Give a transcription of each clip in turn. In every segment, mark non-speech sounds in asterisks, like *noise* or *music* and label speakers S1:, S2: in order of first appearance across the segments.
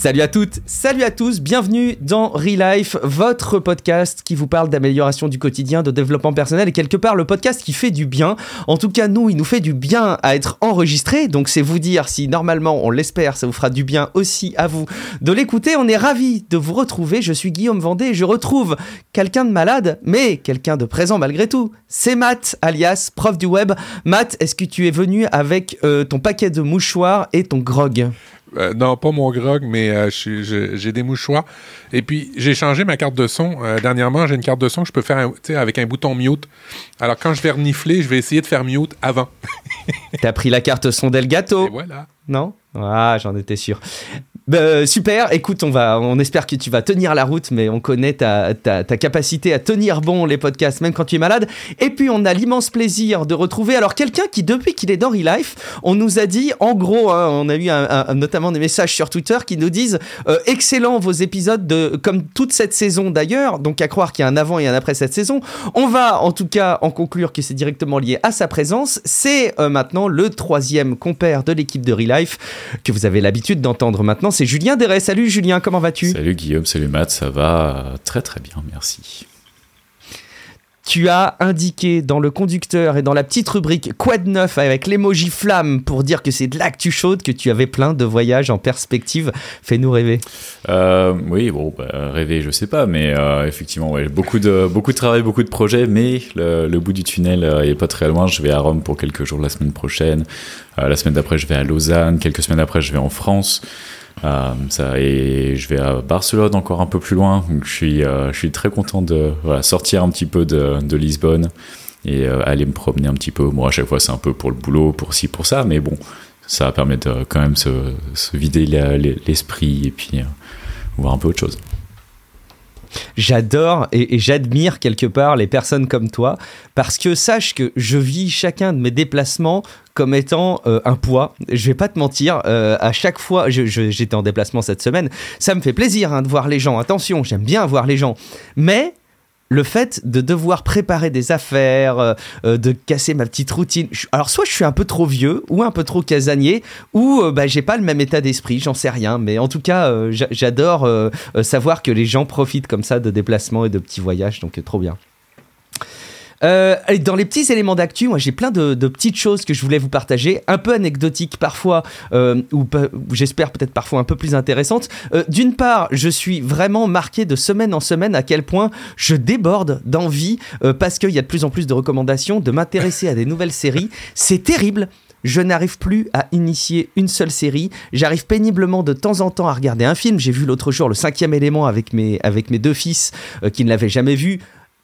S1: Salut à toutes, salut à tous, bienvenue dans Relife, votre podcast qui vous parle d'amélioration du quotidien, de développement personnel et quelque part le podcast qui fait du bien. En tout cas, nous, il nous fait du bien à être enregistré, donc c'est vous dire si normalement, on l'espère, ça vous fera du bien aussi à vous de l'écouter. On est ravis de vous retrouver. Je suis Guillaume Vendée et je retrouve quelqu'un de malade, mais quelqu'un de présent malgré tout. C'est Matt, alias prof du web. Matt, est-ce que tu es venu avec euh, ton paquet de mouchoirs et ton grog?
S2: Euh, non, pas mon grog, mais euh, j'ai des mouchoirs. Et puis, j'ai changé ma carte de son. Euh, dernièrement, j'ai une carte de son que je peux faire avec un bouton mute. Alors, quand je vais renifler, je vais essayer de faire mute avant.
S1: T'as pris la carte son d'Elgato.
S2: Et voilà.
S1: Non? Ah, j'en étais sûr. Bah, super, écoute, on, va, on espère que tu vas tenir la route, mais on connaît ta, ta, capacité à tenir bon les podcasts, même quand tu es malade. Et puis, on a l'immense plaisir de retrouver alors quelqu'un qui, depuis qu'il est dans Relife, on nous a dit, en gros, hein, on a eu notamment des messages sur Twitter qui nous disent euh, excellent vos épisodes, de, comme toute cette saison d'ailleurs, donc à croire qu'il y a un avant et un après cette saison. On va en tout cas en conclure que c'est directement lié à sa présence. C'est euh, maintenant le troisième compère de l'équipe de Relife que vous avez l'habitude d'entendre maintenant c'est Julien Deret. Salut Julien, comment vas-tu?
S3: Salut Guillaume, salut Matt, ça va très très bien, merci.
S1: Tu as indiqué dans le conducteur et dans la petite rubrique Quoi de neuf avec l'emoji flamme pour dire que c'est de l'actu chaude, que tu avais plein de voyages en perspective. Fais-nous rêver.
S3: Euh, oui, bon, bah, rêver, je sais pas, mais euh, effectivement, ouais, beaucoup, de, beaucoup de travail, beaucoup de projets, mais le, bout du tunnel euh, est pas très loin. Je vais à Rome pour quelques jours la semaine prochaine. la semaine d'après, je vais à Lausanne. Quelques semaines après, je vais en France. Euh, ça, et je vais à Barcelone encore un peu plus loin. Donc je suis, euh, je suis très content de sortir un petit peu de, Lisbonne et euh, aller me promener un petit peu. Moi, à chaque fois, c'est un peu pour le boulot, pour ci, pour ça, mais bon, ça va permettre quand même se, se vider l'esprit et puis voir un peu autre chose
S1: j'adore et, j'admire quelque part les personnes comme toi parce que sache que je vis chacun de mes déplacements comme étant euh, un poids. Je vais pas te mentir, euh, à chaque fois, j'étais en déplacement cette semaine, ça me fait plaisir hein, de voir les gens. Attention, j'aime bien voir les gens, mais le fait de devoir préparer des affaires, euh, euh, de casser ma petite routine. Alors soit je suis un peu trop vieux ou un peu trop casanier ou euh, bah, j'ai pas le même état d'esprit, j'en sais rien. Mais en tout cas, j'adore savoir que les gens profitent comme ça de déplacements et de petits voyages, donc trop bien. Euh, dans les petits éléments d'actu, moi j'ai plein de, petites choses que je voulais vous partager, un peu anecdotiques parfois, euh, ou, j'espère peut-être parfois un peu plus intéressantes. Euh, d'une part, je suis vraiment marqué de semaine en semaine à quel point je déborde d'envie parce qu'il y a de plus en plus de recommandations de m'intéresser à des nouvelles séries. C'est terrible je n'arrive plus à initier une seule série. J'arrive péniblement de temps en temps à regarder un film. J'ai vu l'autre jour le cinquième élément avec mes, avec mes deux fils qui ne l'avaient jamais vu.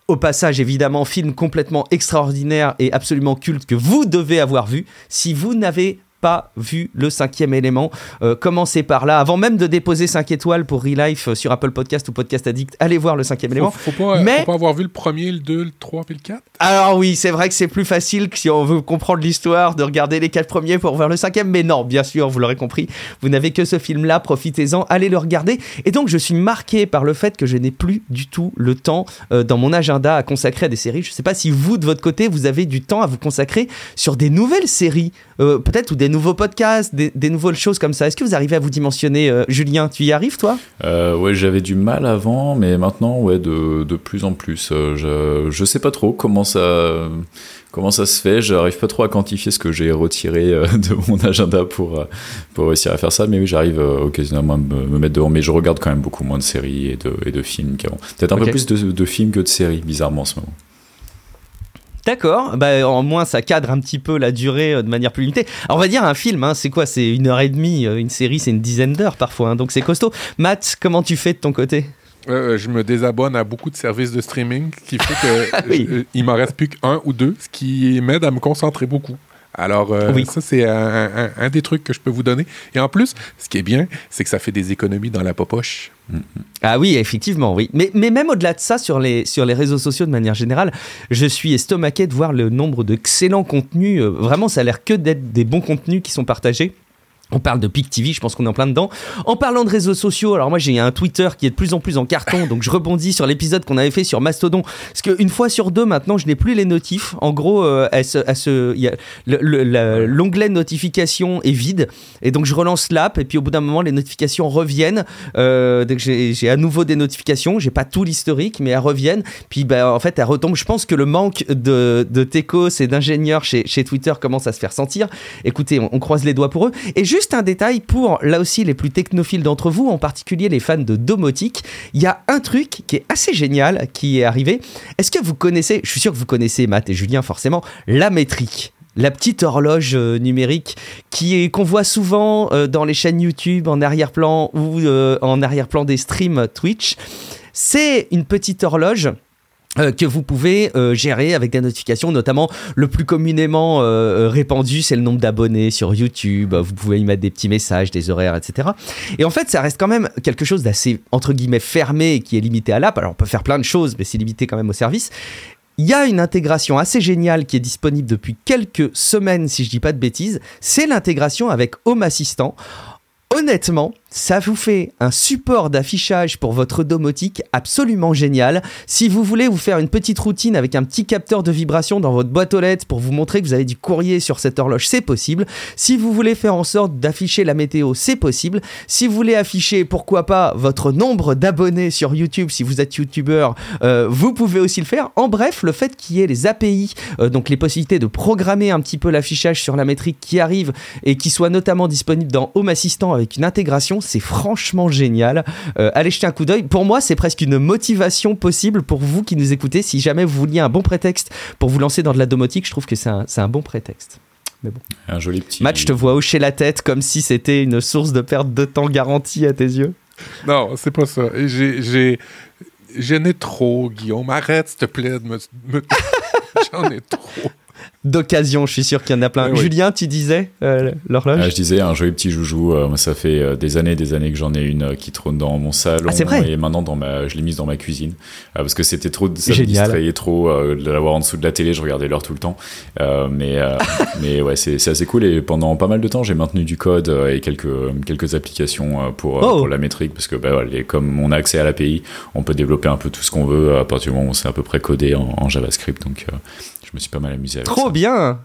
S1: Au passage, évidemment, film complètement extraordinaire et absolument culte que vous devez avoir vu. Si vous n'avez pas vu le cinquième élément, euh, commencez par là. Avant même de déposer 5 étoiles pour Relife euh, sur Apple Podcast ou Podcast Addict, allez voir le cinquième élément.
S2: Faut pas, Mais... faut pas avoir vu le premier, le 2, le 3 et le 4
S1: Alors oui, c'est vrai que c'est plus facile que si on veut comprendre l'histoire de regarder les 4 premiers pour voir le cinquième. Mais non, bien sûr, vous l'aurez compris, vous n'avez que ce film-là, profitez-en, allez le regarder. Et donc je suis marqué par le fait que je n'ai plus du tout le temps euh, dans mon agenda à consacrer à des séries. Je ne sais pas si vous, de votre côté, vous avez du temps à vous consacrer sur des nouvelles séries, peut-être ou des nouveaux podcasts, des, nouvelles choses comme ça. Est-ce que vous arrivez à vous dimensionner euh, Julien, tu y arrives toi?
S3: Euh, Ouais, j'avais du mal avant, mais maintenant, ouais, de, de plus en plus. Euh, je, je sais pas trop comment ça, comment ça se fait. J'arrive pas trop à quantifier ce que j'ai retiré *laughs* de mon agenda pour, pour réussir à faire ça, mais oui, j'arrive occasionnellement à me, me, mettre devant. Mais je regarde quand même beaucoup moins de séries et de, et de films qu'avant. Peut-être un peu plus de, de films que de séries, bizarrement en ce moment.
S1: D'accord, bah, en moins ça cadre un petit peu la durée euh, de manière plus limitée. Alors on va dire un film, hein, c'est quoi? C'est une heure et demie, euh, une série c'est une dizaine d'heures parfois, hein, donc c'est costaud. Matt, comment tu fais de ton côté?
S2: Euh, je me désabonne à beaucoup de services de streaming, qui fait que *laughs* ah il m'en reste plus qu'un ou deux, ce qui m'aide à me concentrer beaucoup. Alors, ça, c'est un, des trucs que je peux vous donner. Et en plus, ce qui est bien, c'est que ça fait des économies dans la popoche.
S1: Ah oui, effectivement, oui. Mais, mais même au-delà de ça, sur les, sur les réseaux sociaux de manière générale, je suis estomaqué de voir le nombre d'excellents contenus. Euh, vraiment, ça a l'air que d'être des bons contenus qui sont partagés. On parle de PIC TV, je pense qu'on est en plein dedans. En parlant de réseaux sociaux, alors moi j'ai un Twitter qui est de plus en plus en carton, donc je rebondis sur l'épisode qu'on avait fait sur Mastodon, parce qu'une fois sur deux maintenant je n'ai plus les notifs. En gros, euh, l'onglet notification est vide, et donc je relance l'app, et puis au bout d'un moment les notifications reviennent. Euh, donc j'ai à nouveau des notifications, j'ai pas tout l'historique, mais elles reviennent. Puis bah, en fait elles retombent. Je pense que le manque de, de techos et d'ingénieurs chez, Twitter commence à se faire sentir. Écoutez, on, croise les doigts pour eux. Et juste un détail pour, là aussi, les plus technophiles d'entre vous, en particulier les fans de domotique. Il y a un truc qui est assez génial qui est arrivé. Est-ce que vous connaissez, je suis sûr que vous connaissez, Matt et Julien, forcément, la métrique la petite horloge euh, numérique qui est qu'on voit souvent euh, dans les chaînes YouTube en arrière-plan ou euh, en arrière-plan des streams Twitch. C'est une petite horloge euh, que vous pouvez euh, gérer avec des notifications, notamment le plus communément euh, répandu, c'est le nombre d'abonnés sur YouTube. Vous pouvez y mettre des petits messages, des horaires, etc. Et en fait, ça reste quand même quelque chose d'assez entre guillemets fermé qui est limité à l'app. Alors, on peut faire plein de choses, mais c'est limité quand même au service. Il y a une intégration assez géniale qui est disponible depuis quelques semaines, si je dis pas de bêtises. C'est l'intégration avec Home Assistant. Honnêtement, ça vous fait un support d'affichage pour votre domotique absolument génial. Si vous voulez vous faire une petite routine avec un petit capteur de vibration dans votre boîte aux lettres pour vous montrer que vous avez du courrier sur cette horloge, c'est possible. Si vous voulez faire en sorte d'afficher la météo, c'est possible. Si vous voulez afficher, pourquoi pas, votre nombre d'abonnés sur YouTube, si vous êtes YouTuber, euh, vous pouvez aussi le faire. En bref, le fait qu'il y ait les API, euh, donc les possibilités de programmer un petit peu l'affichage sur la métrique qui arrive et qui soit notamment disponible dans Home Assistant avec une intégration, c'est franchement génial. Euh, allez jeter un coup d'œil. Pour moi, c'est presque une motivation possible pour vous qui nous écoutez. Si jamais vous vouliez un bon prétexte pour vous lancer dans de la domotique, je trouve que c'est un, bon prétexte.
S3: Mais bon. Un joli petit.
S1: Match, je te vois hocher la tête comme si c'était une source de perte de temps garantie à tes yeux.
S2: Non, c'est pas ça. J'ai. J'en ai trop, Guillaume. Arrête, s'il te plaît, de me... *laughs* J'en ai trop
S1: d'occasion. Je suis sûr qu'il y en a plein. Julien, tu disais euh, l'horloge
S3: ah, Je disais un joli petit joujou. Euh, ça fait euh, des années des années que j'en ai une qui trône dans mon salon.
S1: Ah, vrai
S3: et maintenant, dans ma, je l'ai mise dans ma cuisine. parce que c'était trop. Ça me distrayait trop de l'avoir en dessous de la télé. Je regardais l'heure tout le temps. mais, *laughs* mais ouais, c'est assez cool. Et pendant pas mal de temps, j'ai maintenu du code et quelques, quelques applications pour, oh. pour la métrique. Parce que bah, comme on a accès à l'API, on peut développer un peu tout ce qu'on veut à partir du moment où c'est à peu près codé en, en JavaScript. Donc, je me suis pas mal amusé avec
S1: Trop bien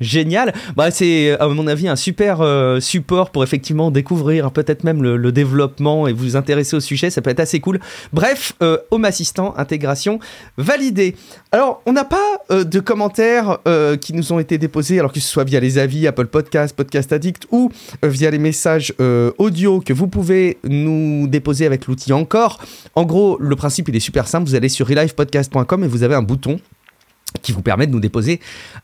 S1: Génial. Bah, c'est à mon avis un super euh, support pour effectivement découvrir peut-être même le, développement et vous intéresser au sujet. Ça peut être assez cool. Bref, euh, Home Assistant intégration validée. Alors, on n'a pas euh, de commentaires qui nous ont été déposés, alors que ce soit via les avis Apple Podcast, Podcast Addict ou via les messages audio que vous pouvez nous déposer avec l'outil encore. En gros, le principe il est super simple. Vous allez sur relivepodcast.com et vous avez un bouton qui vous permet de nous déposer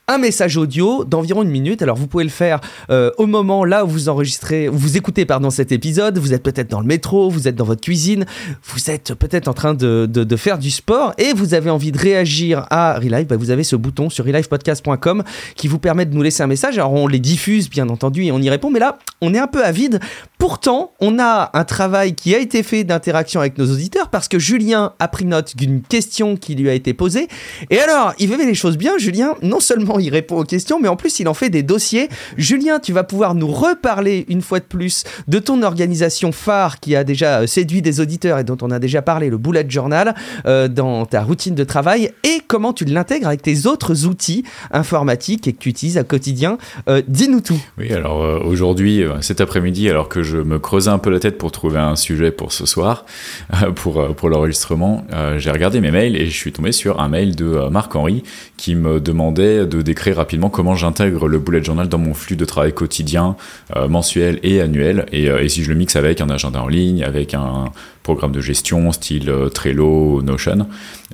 S1: un message audio d'environ une minute. Alors vous pouvez le faire euh, au moment là où vous enregistrez, vous écoutez pardon cet épisode. Vous êtes peut-être dans le métro, vous êtes dans votre cuisine, vous êtes peut-être en train de, de, faire du sport et vous avez envie de réagir à Relive. Bah, vous avez ce bouton sur relivepodcast.com qui vous permet de nous laisser un message. Alors on les diffuse bien entendu et on y répond, mais là on est un peu avide. Pourtant on a un travail qui a été fait d'interaction avec nos auditeurs parce que Julien a pris note d'une question qui lui a été posée et alors il les choses bien, Julien, non seulement il répond aux questions, mais en plus il en fait des dossiers. Julien, tu vas pouvoir nous reparler une fois de plus de ton organisation phare qui a déjà euh, séduit des auditeurs et dont on a déjà parlé, le Bullet Journal, euh, dans ta routine de travail et comment tu l'intègres avec tes autres outils informatiques et que tu utilises au quotidien. Euh, dis-nous tout.
S3: Oui, alors aujourd'hui, cet après-midi, alors que je me creusais un peu la tête pour trouver un sujet pour ce soir, *laughs* pour, pour l'enregistrement, j'ai regardé mes mails et je suis tombé sur un mail de Marc-Henri qui me demandait de décrire rapidement comment j'intègre le bullet journal dans mon flux de travail quotidien, euh, mensuel et annuel, euh, et, si je le mixe avec un agenda en ligne, avec un programme de gestion style euh, Trello, Notion,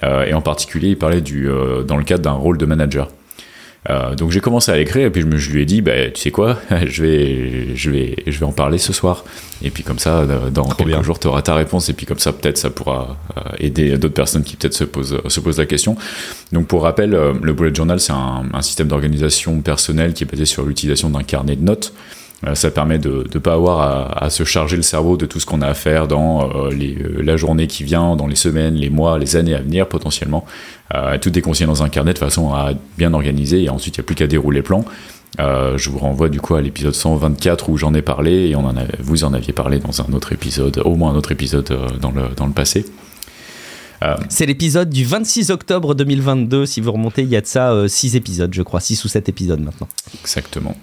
S3: et en particulier il parlait du, dans le cadre d'un rôle de manager. Euh, donc j'ai commencé à l'écrire et puis je, me, je lui ai dit, bah, tu sais quoi, *laughs* je vais, je, vais, je vais en parler ce soir. Et puis comme ça, dans quelques jours, tu auras ta réponse et puis comme ça, peut-être ça pourra euh, aider d'autres personnes qui peut-être se posent, se posent la question. Donc pour rappel, euh, le bullet journal, c'est un, un système d'organisation personnelle qui est basé sur l'utilisation d'un carnet de notes. Euh, ça permet de ne pas avoir à, se charger le cerveau de tout ce qu'on a à faire dans euh, les, euh, la journée qui vient, dans les semaines, les mois, les années à venir potentiellement. tout est consigné dans un carnet de façon à bien organiser et ensuite il n'y a plus qu'à dérouler le plan. je vous renvoie du coup à l'épisode 124 où j'en ai parlé et on en vous en aviez parlé dans un autre épisode, au moins un autre épisode dans le, dans le passé.
S1: C'est l'épisode du 26 octobre 2022. Si vous remontez, il y a de ça 6 euh, épisodes, je crois, 6 ou 7 épisodes maintenant.
S3: Exactement.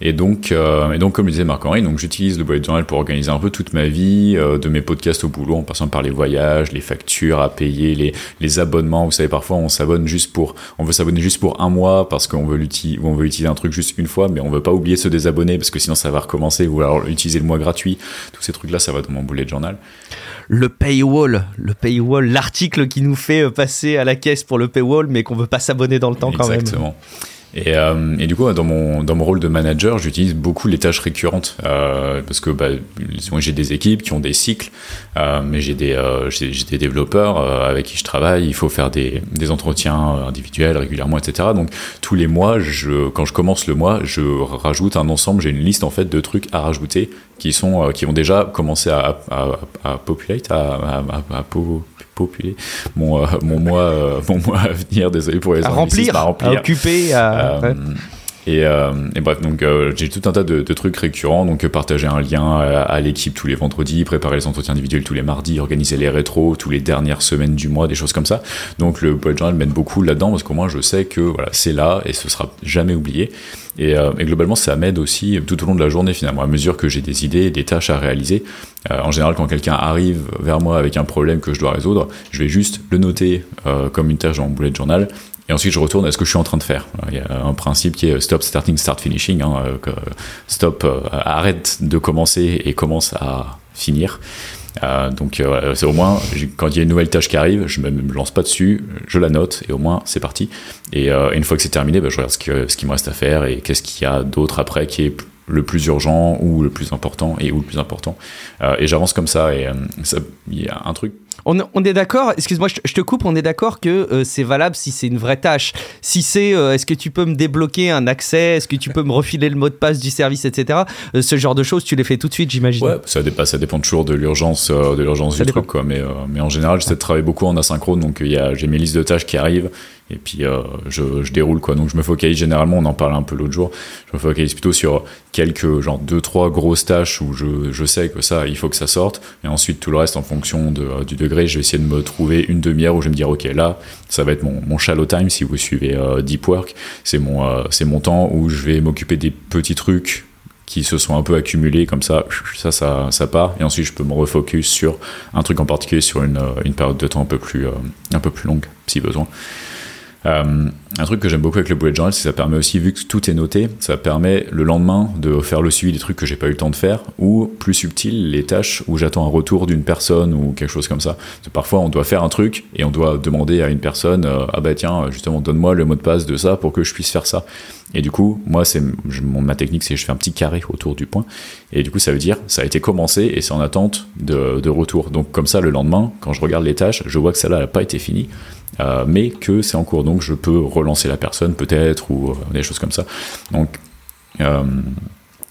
S3: Et donc, euh, et donc comme le disait Marc-Henri, donc j'utilise le bullet journal pour organiser un peu toute ma vie, de mes podcasts au boulot, en passant par les voyages, les factures à payer, les, les abonnements. Vous savez, parfois on s'abonne juste pour, on veut s'abonner juste pour un mois parce qu'on veut l'utiliser, on veut utiliser un truc juste une fois, mais on veut pas oublier de se désabonner parce que sinon ça va recommencer. Ou alors utiliser le mois gratuit. Tous ces trucs-là, ça va dans mon bullet journal
S1: le paywall, le paywall, l'article qui nous fait euh, passer à la caisse pour le paywall, mais qu'on veut pas s'abonner dans le temps quand même.
S3: Exactement. Et, euh, et, du coup, dans mon, dans mon rôle de manager, j'utilise beaucoup les tâches récurrentes euh, parce que bah, j'ai des équipes qui ont des cycles, euh, mais j'ai des, des développeurs avec qui je travaille. Il faut faire des, des entretiens individuels régulièrement, etc. Donc tous les mois, je, quand je commence le mois, je rajoute un ensemble. J'ai une liste en fait de trucs à rajouter qui sont qui ont déjà commencé à, à, à populate, à, à, à, mon, euh, mon, mois, euh, mon mois à venir. Désolé pour les
S1: à remplir, à remplir, à occuper, à...
S3: Euh, et, et, bref, donc j'ai tout un tas de, trucs récurrents, donc partager un lien à, l'équipe tous les vendredis, préparer les entretiens individuels tous les mardis, organiser les rétros tous les dernières semaines du mois, des choses comme ça. Donc le bullet journal mène beaucoup là-dedans parce qu'au moins je sais que voilà, c'est là et ce sera jamais oublié. Et, euh, et, globalement, ça m'aide aussi tout au long de la journée finalement, à mesure que j'ai des idées, des tâches à réaliser. Euh, en général, quand quelqu'un arrive vers moi avec un problème que je dois résoudre, je vais juste le noter euh, comme une tâche dans mon bullet journal. Et ensuite, je retourne à ce que je suis en train de faire. Il y a un principe qui est stop starting, start finishing. Hein, que stop, arrête de commencer et commence à finir. Euh, donc euh, c'est au moins quand il y a une nouvelle tâche qui arrive, je me, me lance pas dessus, je la note et au moins c'est parti. Et, euh, une fois que c'est terminé, bah, je regarde ce, que, ce qui me reste à faire et qu'est-ce qu'il y a d'autre après qui est le plus urgent ou le plus important et où le plus important. et j'avance comme ça et il y a un truc
S1: on, est d'accord, excuse-moi, je, te coupe, on est d'accord que euh, c'est valable si c'est une vraie tâche. Si c'est euh, est-ce que tu peux me débloquer un accès, est-ce que tu peux me refiler le mot de passe du service, etc. Euh, ce genre de choses, tu les fais tout de suite, j'imagine.
S3: Ouais, ça dépend, ça dépend toujours de l'urgence, de l'urgence du truc, quoi. Mais, mais en général, j'essaie de travailler beaucoup en asynchrone, donc j'ai mes listes de tâches qui arrivent et puis euh, je, je, déroule quoi donc je me focalise généralement on en parlait un peu l'autre jour je me focalise plutôt sur quelques genre deux trois grosses tâches où je, je sais que ça il faut que ça sorte et ensuite tout le reste en fonction de, euh, je vais essayer de me trouver une demi-heure où je vais me dire ok là ça va être mon, shallow time si vous suivez euh, deep work c'est mon euh, mon temps où je vais m'occuper des petits trucs qui se sont un peu accumulés comme ça, ça, ça, ça part, et ensuite je peux me refocus sur un truc en particulier sur une, une période de temps un peu plus, un peu plus longue, si besoin. Euh, un truc que j'aime beaucoup avec le bullet journal, c'est que ça permet aussi, vu que tout est noté, ça permet le lendemain de faire le suivi des trucs que j'ai pas eu le temps de faire, ou plus subtil, les tâches où j'attends un retour d'une personne ou quelque chose comme ça. parfois, on doit faire un truc et on doit demander à une personne, euh, ah bah tiens, justement, donne-moi le mot de passe de ça pour que je puisse faire ça. Et du coup, moi, c'est ma technique, c'est je fais un petit carré autour du point. Et du coup, ça veut dire, ça a été commencé et c'est en attente de, retour. Donc, comme ça, le lendemain, quand je regarde les tâches, je vois que celle-là n'a pas été finie. Euh, mais que c'est en cours. Donc je peux relancer la personne peut-être ou euh, des choses comme ça. Donc euh,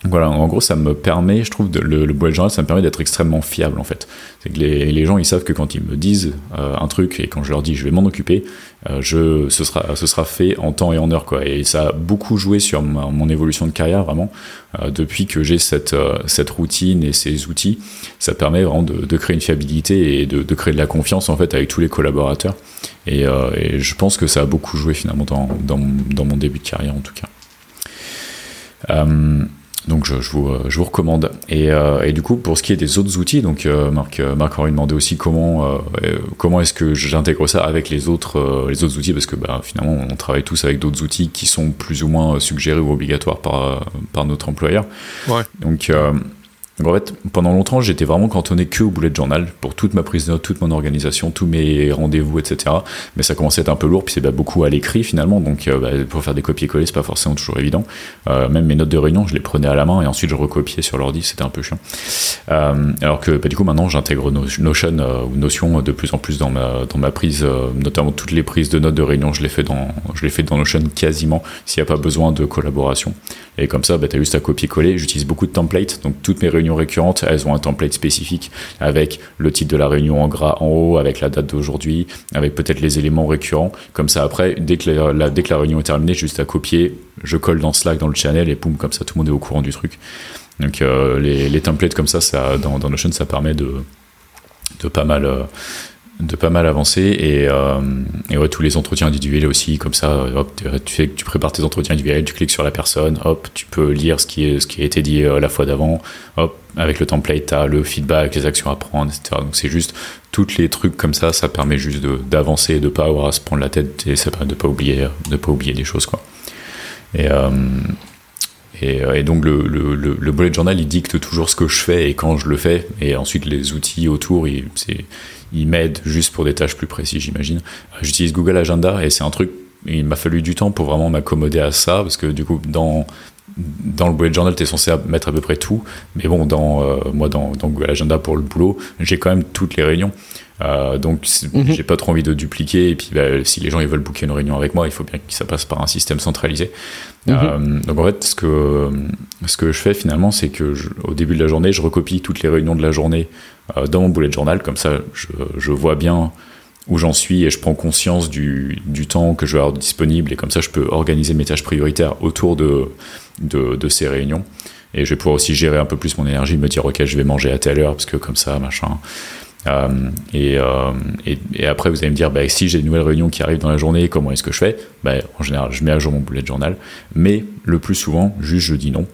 S3: voilà, en gros, ça me permet, je trouve, le, le bullet journal, ça me permet d'être extrêmement fiable en fait. C'est que les, les, gens, ils savent que quand ils me disent euh, un truc et quand je leur dis je vais m'en occuper, euh, je, ce, sera, ce sera fait en temps et en heure quoi. Et ça a beaucoup joué sur mon évolution de carrière vraiment. Euh, depuis que j'ai cette, cette routine et ces outils, ça permet vraiment de, de créer une fiabilité et de, de, créer de la confiance en fait avec tous les collaborateurs. Et, et je pense que ça a beaucoup joué finalement dans, dans, dans mon début de carrière en tout cas. Donc je, je, vous, euh, je, vous, recommande. Et, euh, et, du coup, pour ce qui est des autres outils, donc euh, Marc, euh, Marc aurait demandé aussi comment, euh, comment est-ce que j'intègre ça avec les autres, les autres outils, parce que bah, finalement, on travaille tous avec d'autres outils qui sont plus ou moins suggérés ou obligatoires par, par notre employeur.
S2: Ouais.
S3: Donc donc en fait, pendant longtemps, j'étais vraiment cantonné que au bullet journal pour toute ma prise de notes, toute mon organisation, tous mes rendez-vous, etc. Mais ça commençait à être un peu lourd, puis c'est bah, beaucoup à l'écrit finalement. Donc euh, bah, pour faire des copier-coller, c'est pas forcément toujours évident. Euh, même mes notes de réunion, je les prenais à la main et ensuite je recopiais sur l'ordi, c'était un peu chiant. Euh, alors que bah, du coup maintenant, j'intègre Notion ou Notion de plus en plus dans ma dans ma prise, notamment toutes les prises de notes de réunion, je les fais dans je les fais dans Notion quasiment s'il n'y a pas besoin de collaboration. Et comme ça, bah, tu as juste à copier-coller. J'utilise beaucoup de templates, donc toutes mes réunions récurrentes, elles ont un template spécifique avec le titre de la réunion en gras en haut, avec la date d'aujourd'hui, avec peut-être les éléments récurrents. Comme ça, après, dès que la, dès que la réunion est terminée, juste à copier, je colle dans Slack, dans le channel, et boum, comme ça, tout le monde est au courant du truc. Donc euh, les, les, templates comme ça, ça dans, dans Notion, ça permet de, de pas mal euh, de pas mal avancer et, euh, et ouais, tous les entretiens individuels aussi comme ça hop, tu fais tu prépares tes entretiens individuels tu cliques sur la personne hop tu peux lire ce qui est ce qui a été dit la fois d'avant hop avec le template tu as le feedback les actions à prendre etc donc c'est juste tous les trucs comme ça ça permet juste d'avancer de pas avoir à se prendre la tête et ça permet de pas oublier de pas oublier des choses quoi et euh, et, donc le, le, le, bullet journal, il dicte toujours ce que je fais et quand je le fais. Et ensuite, les outils autour, ils, ils m'aident juste pour des tâches plus précises, j'imagine. Euh, j'utilise Google Agenda et c'est un truc, il m'a fallu du temps pour vraiment m'accommoder à ça, parce que du coup, dans, dans le bullet journal, tu es censé mettre à peu près tout. Mais bon, dans, euh, moi, dans, dans, Google Agenda pour le boulot, j'ai quand même toutes les réunions. Euh, donc, mhm. j'ai pas trop envie de dupliquer. Et puis, bah, si les gens ils veulent booker une réunion avec moi, il faut bien que ça passe par un système centralisé. Mhm. Euh, donc, en fait, ce que, ce que je fais finalement, c'est que au début de la journée, je recopie toutes les réunions de la journée dans mon bullet journal. Comme ça, je, vois bien où j'en suis et je prends conscience du, du, temps que je vais avoir disponible. Et comme ça, je peux organiser mes tâches prioritaires autour de, de, ces réunions. Et je vais pouvoir aussi gérer un peu plus mon énergie, me dire, OK, je vais manger à telle heure, parce que comme ça, machin. Euh, euh, et, et, après, vous allez me dire, bah, si j'ai de nouvelles réunions qui arrivent dans la journée, comment est-ce que je fais? Bah, En général, je mets à jour mon bullet journal, mais le plus souvent, juste je dis non.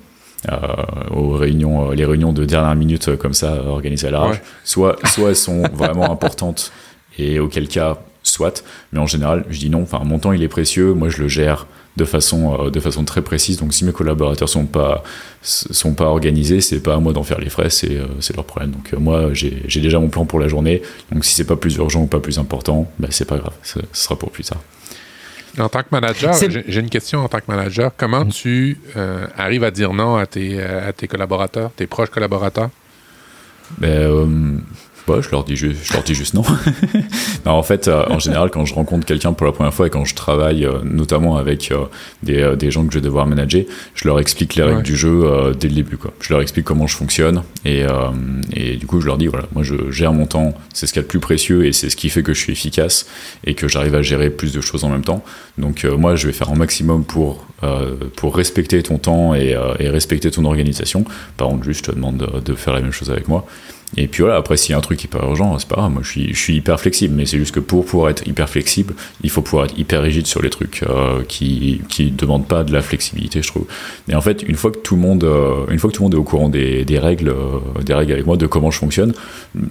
S3: Euh, aux réunions, les réunions de dernière minute comme ça organisées à l'arrache. Soit, soit elles sont vraiment *laughs* importantes et auquel cas, soit. Mais en général, je dis non. Enfin, mon temps il est précieux. Moi, je le gère de façon, euh, de façon très précise. Donc si mes collaborateurs sont pas, sont pas organisés, c'est pas à moi d'en faire les frais, c'est, euh, c'est leur problème. Donc euh, moi, j'ai, j'ai déjà mon plan pour la journée. Donc si c'est pas plus urgent ou pas plus important, ben, c'est pas grave, ce sera pour plus tard.
S2: En tant que manager, j'ai une question en tant que manager. Comment mm. tu arrives à dire non à tes, à tes collaborateurs, tes proches collaborateurs?
S3: Ben, je leur dis juste, je leur dis juste non. *laughs* non en fait, euh, en général, quand je rencontre quelqu'un pour la première fois et quand je travaille euh, notamment avec euh, des, des, gens que je vais devoir manager, je leur explique les règles du jeu dès le début. Quoi. Je leur explique comment je fonctionne et, et du coup, je leur dis voilà, moi je gère mon temps, c'est ce qu'il y a de plus précieux et c'est ce qui fait que je suis efficace et que j'arrive à gérer plus de choses en même temps. Donc moi, je vais faire un maximum pour pour respecter ton temps et, et, respecter ton organisation. Par contre, juste je te demande de, de faire la même chose avec moi. Et puis voilà, après, s'il y a un truc hyper urgent, c'est pas grave, moi je suis, hyper flexible, mais c'est juste que pour pouvoir être hyper flexible, il faut pouvoir être hyper rigide sur les trucs euh, qui, qui demandent pas de la flexibilité, je trouve. Et en fait, une fois que tout le monde, euh, une fois que tout le monde est au courant des, règles, euh, des règles avec moi, de comment je fonctionne,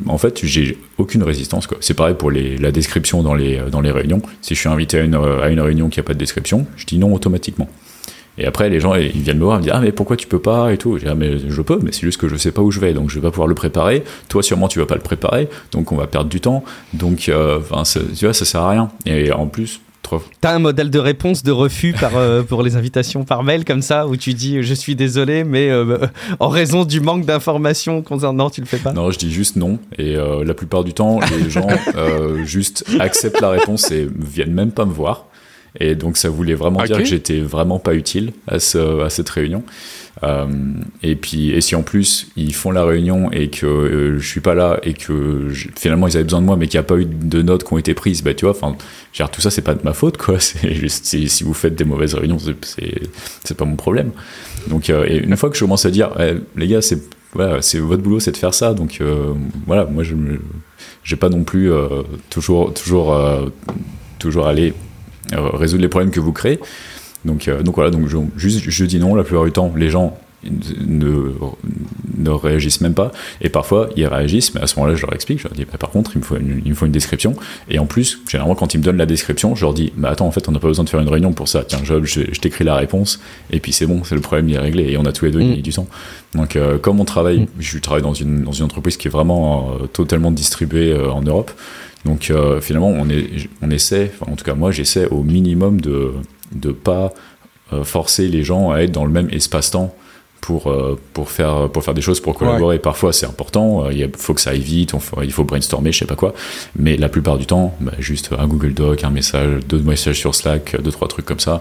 S3: en fait, j'ai aucune résistance. C'est pareil pour la description dans les, dans les réunions. Si je suis invité à une, à une réunion qui a pas de description, je dis non automatiquement. Et après, les gens, ils viennent me voir, ils me disent Ah, mais pourquoi tu peux pas? et tout. Je dis Ah, mais je peux, mais c'est juste que je sais pas où je vais, donc je vais pas pouvoir le préparer. Toi, sûrement, tu vas pas le préparer, donc on va perdre du temps. Donc, euh, tu vois, ça sert à rien. Et en plus,
S1: T'as un modèle de réponse, de refus par, euh, *laughs* pour les invitations par mail comme ça, où tu dis je suis désolé, mais euh, en raison du manque d'informations concernant, tu le fais pas?
S3: Non, je dis juste non. Et la plupart du temps, les gens *laughs* juste acceptent la réponse et viennent même pas me voir. Et donc ça voulait vraiment dire que j'étais vraiment pas utile à, ce, à cette réunion. Euh, et puis et si en plus ils font la réunion et que euh, je suis pas là et que finalement ils avaient besoin de moi mais qu'il n'y a pas eu de notes qui ont été prises, bah tu vois, enfin, tout ça c'est pas de ma faute quoi. *laughs* C'est juste si vous faites des mauvaises réunions, c'est pas mon problème. Donc euh, et une fois que je commence à dire, eh, les gars, c'est voilà, c'est votre boulot, c'est de faire ça. Donc euh, voilà, moi je j'ai pas non plus toujours toujours toujours aller résoudre les problèmes que vous créez. Donc, euh, donc voilà, donc je, juste, je dis non la plupart du temps. Les gens ne, ne réagissent même pas. Et parfois, ils réagissent, mais à ce moment-là, je leur explique. Je leur dis, bah, par contre, il me, faut une, il me faut une description. Et en plus, généralement, quand ils me donnent la description, je leur dis, bah attends, en fait, on n'a pas besoin de faire une réunion pour ça. Tiens, je, je, t'écris la réponse, et puis c'est bon, c'est le problème, il est réglé. Et on a tous les deux mmh. du temps. Donc, euh, comme on travaille, mmh. je travaille dans une, dans une entreprise qui est vraiment totalement distribuée en Europe. Donc euh, finalement, on, est, on essaie, en tout cas moi j'essaie au minimum de ne pas euh, forcer les gens à être dans le même espace-temps pour, euh, pour, faire, pour faire des choses, pour collaborer. Parfois c'est important, il faut que ça aille vite, il faut brainstormer, je sais pas quoi. Mais la plupart du temps, bah, juste un Google Doc, un message, deux messages sur Slack, deux, trois trucs comme ça.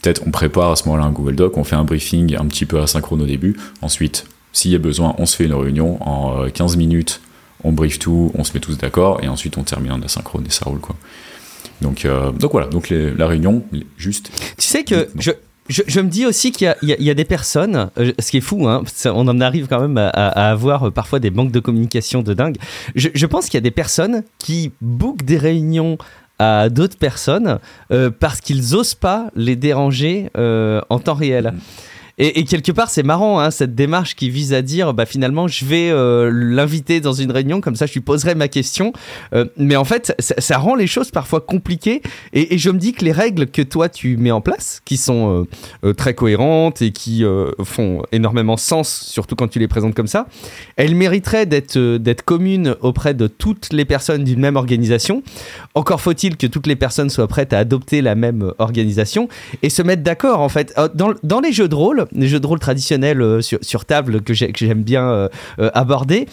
S3: Peut-être on prépare à ce moment-là un Google Doc, on fait un briefing un petit peu asynchrone au début, ensuite S'il y a besoin, on se fait une réunion en 15 minutes, on brief tout, on se met tous d'accord, et ensuite on termine en asynchrone et ça roule quoi. Donc, donc voilà, donc la réunion, juste.
S1: Tu sais que je, je, me dis aussi qu'il y, a des personnes, euh, ce qui est fou, hein, on en arrive quand même à, avoir euh, parfois des manques de communication de dingue. Je, pense qu'il y a des personnes qui bookent des réunions à d'autres personnes euh, parce qu'ils osent pas les déranger en temps réel. Mmh. Et, quelque part, c'est marrant, hein, cette démarche qui vise à dire, bah, finalement, je vais euh, l'inviter dans une réunion, comme ça, je lui poserai ma question. Euh, mais en fait, ça, rend les choses parfois compliquées. Et, je me dis que les règles que toi, tu mets en place, qui sont euh, très cohérentes et qui font énormément sens, surtout quand tu les présentes comme ça, elles mériteraient d'être communes auprès de toutes les personnes d'une même organisation. Encore faut-il que toutes les personnes soient prêtes à adopter la même organisation et se mettre d'accord, en fait. Dans les jeux de rôle, les jeux de rôle traditionnels euh, sur, table que j'aime bien euh, euh, aborder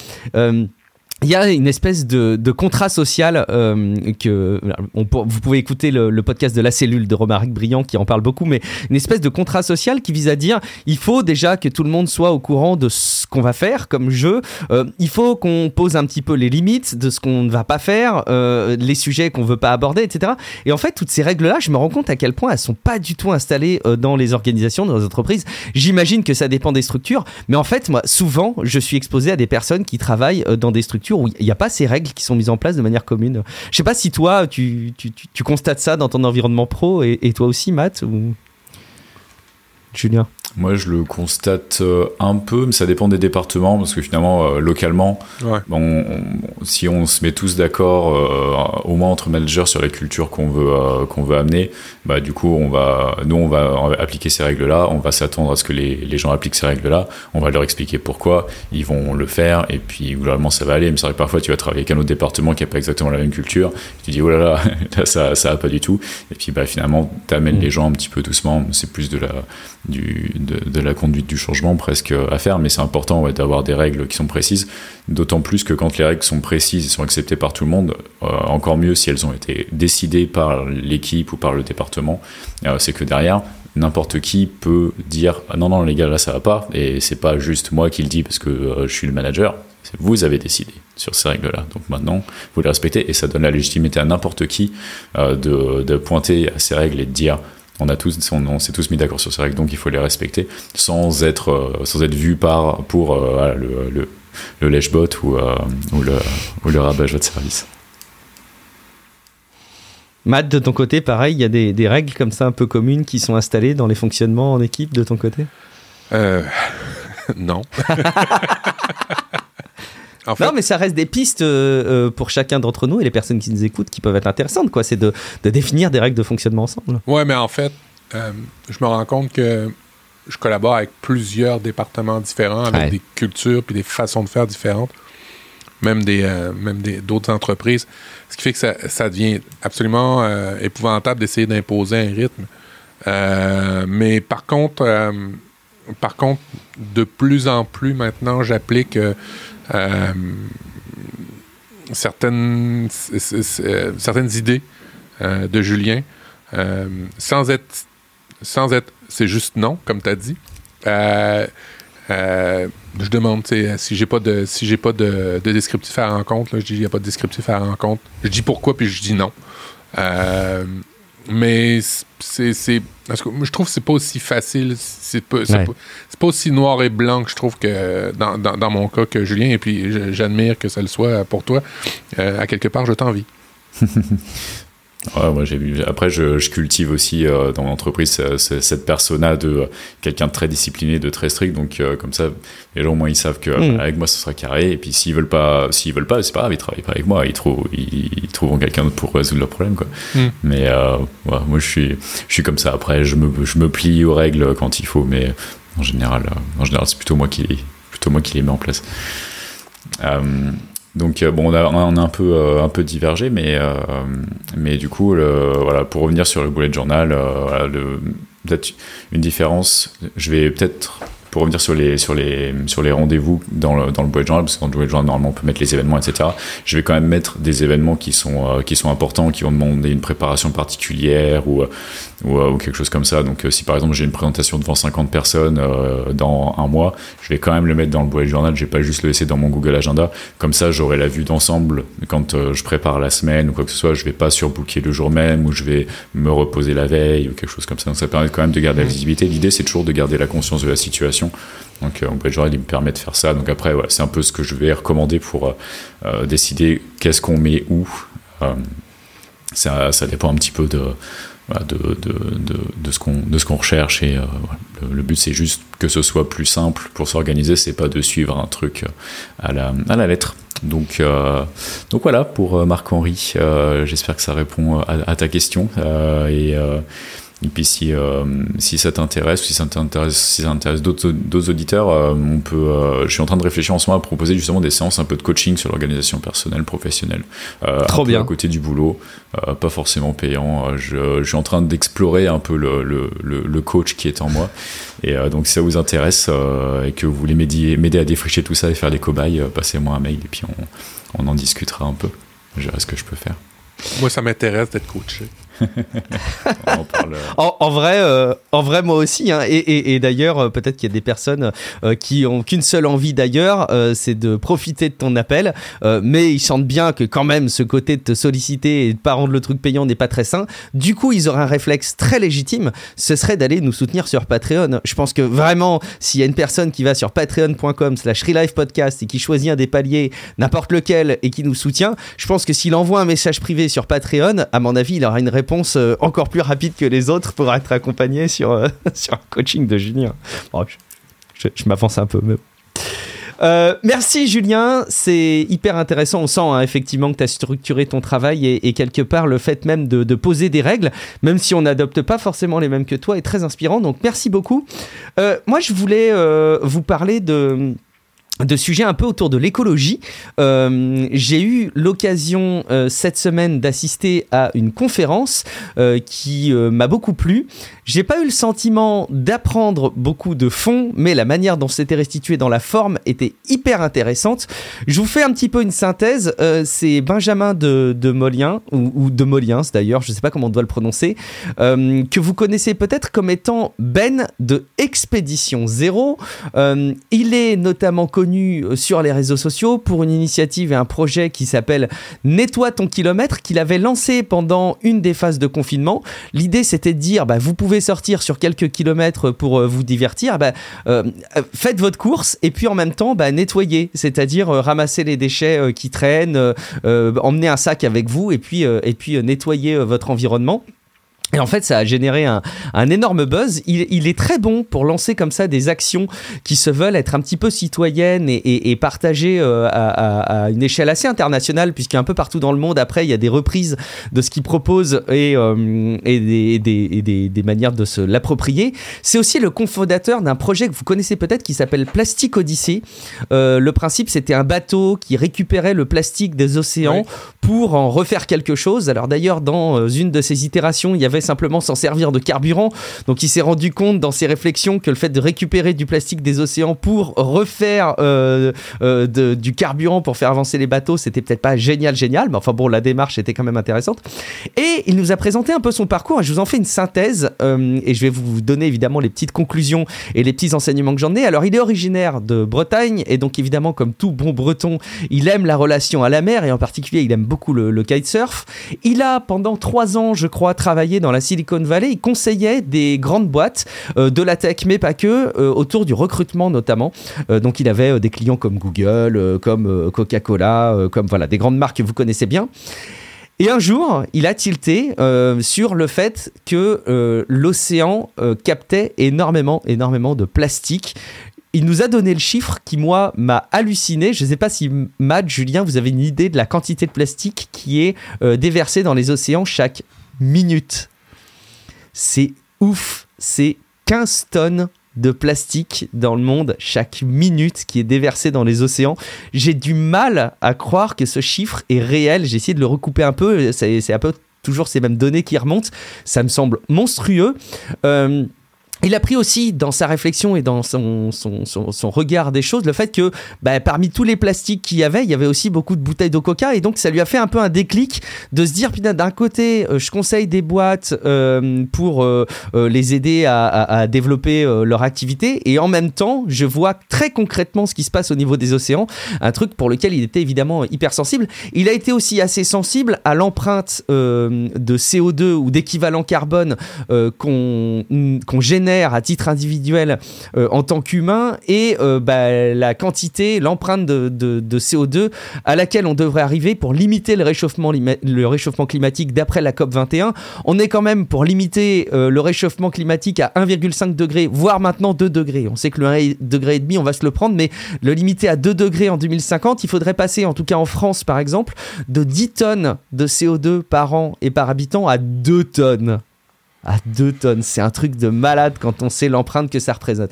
S1: il y a une espèce de, contrat social euh, que on, vous pouvez écouter le, podcast de la cellule de Romaric Briand qui en parle beaucoup, mais une espèce de contrat social qui vise à dire il faut déjà que tout le monde soit au courant de ce qu'on va faire comme jeu. Euh, il faut qu'on pose un petit peu les limites de ce qu'on ne va pas faire, euh, les sujets qu'on veut pas aborder, etc. Et en fait, toutes ces règles-là, je me rends compte à quel point elles sont pas du tout installées dans les organisations, dans les entreprises. J'imagine que ça dépend des structures, mais en fait, moi, souvent, je suis exposé à des personnes qui travaillent dans des structures où il n'y a pas ces règles qui sont mises en place de manière commune. Je sais pas si toi, tu, constates ça dans ton environnement pro et, et toi aussi, Matt ou Julien?
S3: Moi, je le constate euh, un peu, mais ça dépend des départements, parce que finalement, euh, localement, bon, si on se met tous d'accord, euh, au moins entre managers, sur la culture qu'on veut, qu'on veut amener, bah, du coup, on va, nous, on va appliquer ces règles-là, on va s'attendre à ce que les, les, gens appliquent ces règles-là, on va leur expliquer pourquoi, ils vont le faire, et puis, globalement, ça va aller. Mais c'est vrai que parfois, tu vas travailler avec un autre département qui n'a pas exactement la même culture, tu dis, oh là là, *laughs* là ça, ça va pas du tout, et puis, bah, finalement, tu amènes mm. les gens un petit peu doucement, c'est plus de la, du, de, la conduite du changement presque à faire, mais c'est important d'avoir des règles qui sont précises, d'autant plus que quand les règles sont précises et sont acceptées par tout le monde, euh, encore mieux si elles ont été décidées par l'équipe ou par le département, euh, c'est que derrière, n'importe qui peut dire ah non non les gars là ça va pas et c'est pas juste moi qui le dis parce que euh, je suis le manager vous avez décidé sur ces règles-là. Donc maintenant, vous les respectez et ça donne la légitimité à n'importe qui de, de, pointer à ces règles et de dire on a tous, on, s'est tous mis d'accord sur ces règles, donc il faut les respecter sans être, euh, sans être vu par pour euh, le, le, le lèche-bot ou, euh, ou, le, ou le rabat de service.
S1: Matt, de ton côté, pareil, il y a des, des, règles comme ça un peu communes qui sont installées dans les fonctionnements en équipe de ton côté? *laughs*
S2: Non. *laughs*
S1: non, mais ça reste des pistes euh, euh, pour chacun d'entre nous et les personnes qui nous écoutent qui peuvent être intéressantes. quoi. C'est de, définir des règles de fonctionnement ensemble.
S2: Ouais, mais en fait, euh, je me rends compte que je collabore avec plusieurs départements différents, avec des cultures puis des façons de faire différentes, même des même d'autres entreprises. Ce qui fait que ça, ça devient absolument épouvantable d'essayer d'imposer un rythme. mais par contre, par contre, de plus en plus maintenant, j'applique euh, certaines, certaines idées euh, de Julien sans être sans être c'est juste non comme tu as dit je demande si j'ai pas de si j'ai pas de, descriptif à rencontre là, je dis il n'y a pas de descriptif à rencontre. Je dis pourquoi puis je dis non mais c'est. Je trouve que c'est pas aussi facile. C'est pas, pas, aussi noir et blanc que je trouve que dans, dans, mon cas que Julien. Et puis j'admire que ça le soit pour toi. Euh, à quelque part, je t'envie. *laughs*
S3: Ouais, moi j'ai vu. Après, je, je cultive aussi euh, dans l'entreprise cette persona de euh, quelqu'un de très discipliné, de très strict. Donc euh, comme ça, les gens au moins ils savent que mm. avec moi ce sera carré. Et puis s'ils veulent pas, s'ils veulent pas, c'est pas grave, ils travaillent pas avec moi. Ils trouvent, ils, trouvent quelqu'un pour résoudre leurs problèmes, quoi. Mm. Mais ouais, moi je suis, je suis comme ça. Après, je me, je me plie aux règles quand il faut, mais en général, en général, c'est plutôt moi qui, plutôt moi qui les mets en place. Donc euh, bon, on a, un peu euh, un peu divergé, mais euh, mais du coup, voilà, pour revenir sur le bullet journal, peut-être une différence. Je vais peut-être pour revenir sur les, sur les, sur les rendez-vous dans le, dans le bullet journal, parce que dans le bullet journal, normalement, on peut mettre les événements, etc. Je vais quand même mettre des événements qui sont, qui sont importants, qui vont demander une préparation particulière ou, ou, euh, ou quelque chose comme ça. Donc, si par exemple, j'ai une présentation devant 50 personnes dans un mois, je vais quand même le mettre dans le bullet journal. Je vais pas juste le laisser dans mon Google Agenda. Comme ça, j'aurai la vue d'ensemble quand je prépare la semaine ou quoi que ce soit. Je vais pas surbooker le jour même ou je vais me reposer la veille ou quelque chose comme ça. Donc, ça permet quand même de garder la visibilité. L'idée, c'est toujours de garder la conscience de la situation donc euh, Bridge il me permet de faire ça. Donc après, c'est un peu ce que je vais recommander pour euh, euh, décider qu'est-ce qu'on met où. ça, ça, dépend un petit peu de, de, de, de, ce qu'on recherche. Et le, but, c'est juste que ce soit plus simple pour s'organiser. C'est pas de suivre un truc à la, à la lettre. Donc, donc voilà pour Marc-Henri. J'espère que ça répond à, ta question. Et puis si, euh, si ça t'intéresse, si ça t'intéresse, si ça intéresse d'autres auditeurs, euh, on peut. Euh, je suis en train de réfléchir en ce moment à proposer justement des séances un peu de coaching sur l'organisation personnelle, professionnelle.
S1: Trop bien.
S3: à côté du boulot, pas forcément payant. Je, je, suis en train d'explorer un peu le, le, le, coach qui est en moi. Et donc si ça vous intéresse et que vous voulez m'aider à défricher tout ça et faire les cobayes, passez-moi un mail et puis on, on en discutera un peu. Je verrai ce que je peux faire.
S2: Moi, ça m'intéresse d'être coaché. *laughs*
S1: en, vrai, euh, en vrai, moi aussi. Hein. et, d'ailleurs, euh, peut-être qu'il y a des personnes euh, qui ont qu'une seule envie d'ailleurs, c'est de profiter de ton appel. mais ils sentent bien que quand même, ce côté de te solliciter et de pas rendre le truc payant n'est pas très sain. Du coup, ils auraient un réflexe très légitime. Ce serait d'aller nous soutenir sur Patreon. Je pense que vraiment, s'il y a une personne qui va sur patreon.com/slash podcast et qui choisit un des paliers, n'importe lequel, et qui nous soutient, je pense que s'il envoie un message privé sur Patreon, à mon avis, il aura une réponse euh, encore plus rapide que les autres pour être accompagné sur, euh, *laughs* sur un coaching de Julien. je, m'avance un peu, mais... Euh, merci Julien, c'est hyper intéressant. On sent hein, effectivement que tu as structuré ton travail et, quelque part le fait même de, poser des règles, même si on n'adopte pas forcément les mêmes que toi, est très inspirant. Donc merci beaucoup. moi je voulais vous parler de de sujets un peu autour de l'écologie. Euh, j'ai eu l'occasion euh, cette semaine d'assister à une conférence euh, qui m'a beaucoup plu. J'ai pas eu le sentiment d'apprendre beaucoup de fond, mais la manière dont c'était restitué dans la forme était hyper intéressante. Je vous fais un petit peu une synthèse. C'est Benjamin de, de Molien, ou, de Moliens d'ailleurs, je sais pas comment on doit le prononcer, que vous connaissez peut-être comme étant Ben de Expédition Zéro. il est notamment connu euh, sur les réseaux sociaux pour une initiative et un projet qui s'appelle Nettoie ton kilomètre qu'il avait lancé pendant une des phases de confinement. L'idée c'était de dire bah, vous pouvez sortir sur quelques kilomètres pour euh, vous divertir, bah, euh, faites votre course et puis en même temps bah, nettoyer, c'est-à-dire ramasser les déchets qui traînent, emmener un sac avec vous et puis, et puis nettoyer votre environnement. Et en fait, ça a généré un, un énorme buzz. Il, il, est très bon pour lancer comme ça des actions qui se veulent être un petit peu citoyennes et, et, et partagées euh, à, à, une échelle assez internationale, puisqu'un peu partout dans le monde, après, il y a des reprises de ce qu'il propose et, euh, et des, des, des, des, manières de se l'approprier. C'est aussi le cofondateur d'un projet que vous connaissez peut-être qui s'appelle Plastic Odyssey. Euh, le principe, c'était un bateau qui récupérait le plastique des océans pour en refaire quelque chose. Alors d'ailleurs, dans une de ces itérations, il y avait simplement s'en servir de carburant. Donc il s'est rendu compte dans ses réflexions que le fait de récupérer du plastique des océans pour refaire euh, euh, du carburant pour faire avancer les bateaux, c'était peut-être pas génial, génial, mais enfin bon, la démarche était quand même intéressante. Et il nous a présenté un peu son parcours. Je vous en fais une synthèse euh, et je vais vous donner évidemment les petites conclusions et les petits enseignements que j'en ai. Alors il est originaire de Bretagne et donc évidemment comme tout bon breton, il aime la relation à la mer et en particulier il aime beaucoup le, le kitesurf. Il a pendant trois ans, je crois, travaillé dans dans la Silicon Valley, il conseillait des grandes boîtes euh, de la tech, mais pas que, euh, autour du recrutement notamment. Euh, donc il avait des clients comme Google, comme Coca-Cola, comme voilà des grandes marques que vous connaissez bien. Et un jour, il a tilté sur le fait que l'océan captait énormément, énormément de plastique. Il nous a donné le chiffre qui, moi, m'a halluciné. Je ne sais pas si, Matt, Julien, vous avez une idée de la quantité de plastique qui est déversée dans les océans chaque minute. C'est ouf. C'est 15 tonnes de plastique dans le monde chaque minute qui est déversé dans les océans. J'ai du mal à croire que ce chiffre est réel. J'ai essayé de le recouper un peu. C'est un peu toujours ces mêmes données qui remontent. Ça me semble monstrueux. Euh, il a pris aussi dans sa réflexion et dans son, son, son, regard des choses le fait que bah, parmi tous les plastiques qu'il y avait, il y avait aussi beaucoup de bouteilles de coca et donc ça lui a fait un peu un déclic de se dire putain d'un côté euh, je conseille des boîtes euh, pour euh, les aider à, à, développer leur activité et en même temps je vois très concrètement ce qui se passe au niveau des océans, un truc pour lequel il était évidemment hyper sensible. Il a été aussi assez sensible à l'empreinte de CO2 ou d'équivalent carbone qu'on qu'on génère à titre individuel euh, en tant qu'humain et euh, bah, la quantité, l'empreinte de, CO2 à laquelle on devrait arriver pour limiter le réchauffement, climatique d'après la COP 21. On est quand même pour limiter euh, le réchauffement climatique à 1,5 degré, voire maintenant 2 degrés. On sait que le 1,5 degré on va se le prendre, mais le limiter à 2 degrés en 2050, il faudrait passer, en tout cas en France par exemple, de 10 tonnes de CO2 par an et par habitant à 2 tonnes à 2 tonnes. C'est un truc de malade quand on sait l'empreinte que ça représente.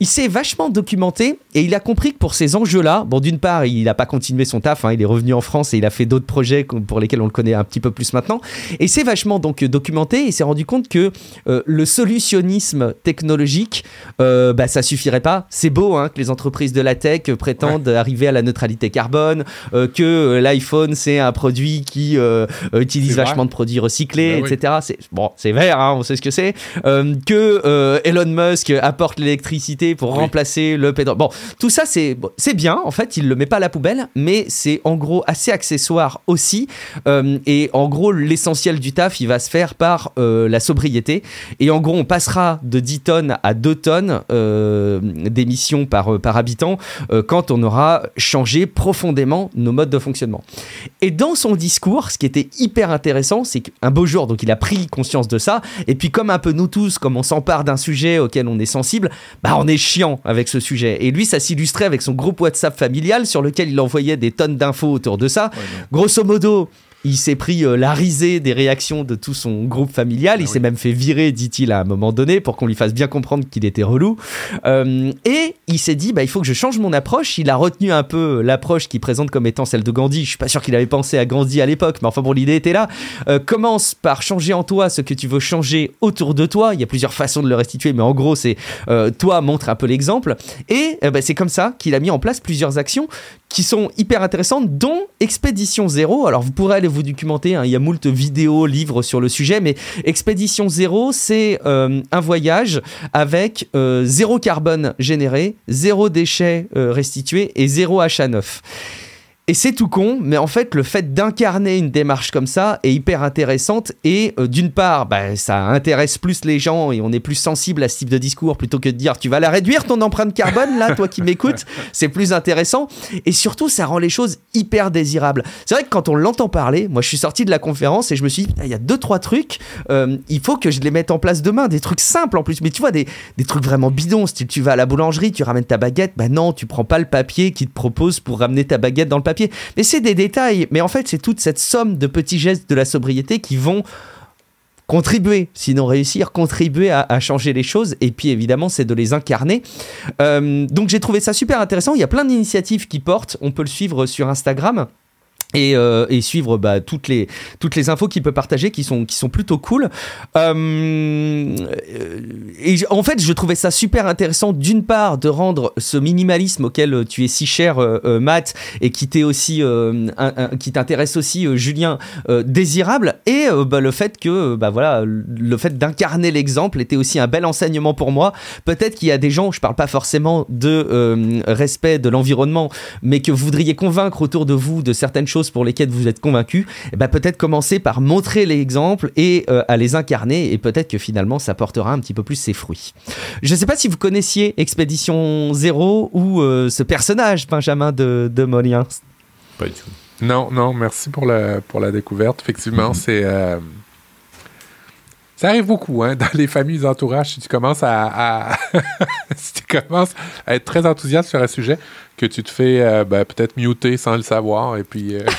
S1: Il s'est vachement documenté et il a compris que pour ces enjeux-là, bon, d'une part, il n'a pas continué son taf, hein, il est revenu en France et il a fait d'autres projets pour lesquels on le connaît un petit peu plus maintenant. Et c'est vachement donc documenté et s'est rendu compte que euh, le solutionnisme technologique, euh, bah, ça suffirait pas. C'est beau hein, que les entreprises de la tech prétendent arriver à la neutralité carbone, euh, que l'iPhone c'est un produit qui utilise vachement de produits recyclés, ben etc. C'est bon, c'est vert. Hein, on sait ce que c'est, euh, que euh, Elon Musk apporte l'électricité pour remplacer le pétrole. Bon, tout ça c'est c'est bien, en fait, il le met pas à la poubelle, mais c'est en gros assez accessoire aussi. Euh, et en gros, l'essentiel du taf, il va se faire par la sobriété. Et en gros, on passera de 10 tonnes à 2 tonnes d'émissions par, par habitant quand on aura changé profondément nos modes de fonctionnement. Et dans son discours, ce qui était hyper intéressant, c'est qu'un beau jour, donc il a pris conscience de ça, et puis comme un peu nous tous, comme on s'empare d'un sujet auquel on est sensible, bah on est chiant avec ce sujet. Et lui, ça s'illustrait avec son groupe WhatsApp familial sur lequel il envoyait des tonnes d'infos autour de ça. Grosso modo, il s'est pris euh, la risée des réactions de tout son groupe familial. il ah s'est même fait virer, dit-il, à un moment donné, pour qu'on lui fasse bien comprendre qu'il était relou. Euh, et il s'est dit, bah, il faut que je change mon approche. Il a retenu un peu l'approche qu'il présente comme étant celle de Gandhi. Je suis pas sûr qu'il avait pensé à Gandhi à l'époque, mais enfin bon, l'idée était là. Euh, commence par changer en toi ce que tu veux changer autour de toi. Il y a plusieurs façons de le restituer, mais en gros, c'est toi montre un peu l'exemple. Et bah, c'est comme ça qu'il a mis en place plusieurs actions qui sont hyper intéressantes, dont Expédition Zéro. Alors vous pourrez aller vous documenter, hein, il y a moult vidéos, livres sur le sujet, mais Expédition Zéro, c'est euh, un voyage avec euh, zéro carbone généré, zéro déchet euh, restitué et zéro achat neuf. Et c'est tout con, mais en fait, le fait d'incarner une démarche comme ça est hyper intéressante. Et euh, d'une part, bah, ça intéresse plus les gens et on est plus sensible à ce type de discours plutôt que de dire tu vas la réduire ton empreinte carbone, là, toi qui m'écoutes. *laughs* C'est plus intéressant. Et surtout, ça rend les choses hyper désirables. C'est vrai que quand on l'entend parler, moi je suis sorti de la conférence et je me suis dit, il y a deux, trois trucs, euh, il faut que je les mette en place demain. Des trucs simples en plus. Mais tu vois, des, des trucs vraiment bidons. Si tu vas à la boulangerie, tu ramènes ta baguette, bah non, tu prends pas le papier qui te propose pour ramener ta baguette dans le papier mais c'est des détails. Mais en fait, c'est toute cette somme de petits gestes de la sobriété qui vont contribuer, sinon réussir, contribuer à, changer les choses. Et puis évidemment, c'est de les incarner. Euh, donc j'ai trouvé ça super intéressant. Il y a plein d'initiatives qui portent. On peut le suivre sur Instagram. Euh, et, suivre bah, toutes, les, toutes les infos qu'il peut partager qui sont, qui sont plutôt cool. Euh, et en fait, je trouvais ça super intéressant d'une part de rendre ce minimalisme auquel tu es si cher, euh, Matt, et qui t'est aussi, qui t'intéresse aussi, Julien, désirable, et bah, le fait que, bah, voilà, le fait d'incarner l'exemple était aussi un bel enseignement pour moi. Peut-être qu'il y a des gens, je parle pas forcément de respect de l'environnement, mais que vous voudriez convaincre autour de vous de certaines choses pour lesquelles vous êtes convaincu, eh ben peut-être commencer par montrer l'exemple et euh, à les incarner et peut-être que finalement ça portera un petit peu plus ses fruits. Je ne sais pas si vous connaissiez Expédition Zéro ou euh, ce personnage, Benjamin de, de Molien.
S2: Pas du tout. Non, non, merci pour la, pour la découverte. Effectivement, mm-hmm. c'est... Ça arrive beaucoup, hein, dans les familles, les entourages, si tu commences à, *laughs* si tu commences à être très enthousiaste sur un sujet, que tu te fais euh, ben, peut-être muter sans le savoir, et puis... Euh, *laughs*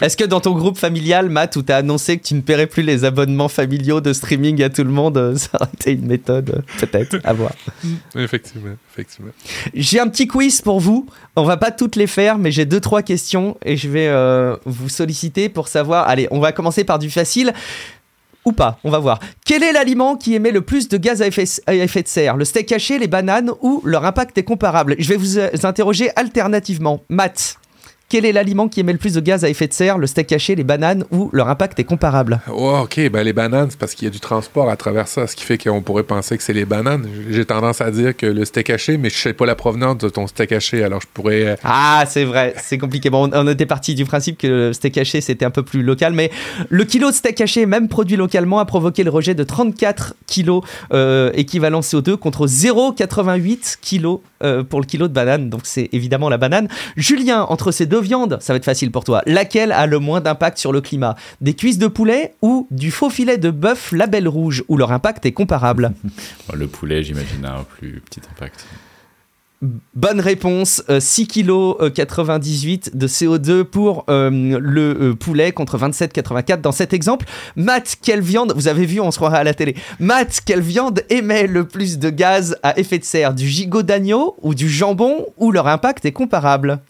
S1: Est-ce que dans ton groupe familial, Matt, où tu as annoncé que tu ne paierais plus les abonnements familiaux de streaming à tout le monde, euh, *laughs* ça aurait été une méthode, peut-être, à voir.
S2: effectivement, effectivement.
S1: J'ai un petit quiz pour vous. On va pas toutes les faire, mais j'ai deux, trois questions, et je vais vous solliciter pour savoir... Allez, on va commencer par du facile Ou pas, on va voir. Quel est l'aliment qui émet le plus de gaz à effet, de serre? Le steak haché, les bananes ou leur impact est comparable? Je vais vous interroger alternativement. Matt quel est l'aliment qui émet le plus de gaz à effet de serre Le steak haché, les bananes ou leur impact est comparable?
S2: Oh, Ok, ben les bananes, c'est parce qu'il y a du transport à travers ça, ce qui fait qu'on pourrait penser que c'est les bananes. J'ai tendance à dire que le steak haché, mais je sais pas la provenance de ton steak haché, alors je pourrais. Euh,
S1: ah, c'est vrai, c'est compliqué. Bon, on était parti du principe que le steak haché c'était un peu plus local, mais le kilo de steak haché, même produit localement, a provoqué le rejet de 34 kilos euh, équivalent CO2 contre 0,88 kilos euh, pour le kilo de banane. Donc c'est évidemment la banane. Julien, entre ces deux viandes, ça va être facile pour toi. Laquelle a le moins d'impact sur le climat? Des cuisses de poulet ou du faux filet de bœuf label rouge où leur impact est comparable? *laughs*
S3: Le poulet, j'imagine, a un plus petit impact.
S1: Bonne réponse, 6 kg 98 de CO2 pour euh, le euh, poulet contre 27,84 dans cet exemple. Matt, quelle viande, vous avez vu, on se croirait à la télé. Matt, quelle viande émet le plus de gaz à effet de serre? Du gigot d'agneau ou du jambon ou leur impact est comparable?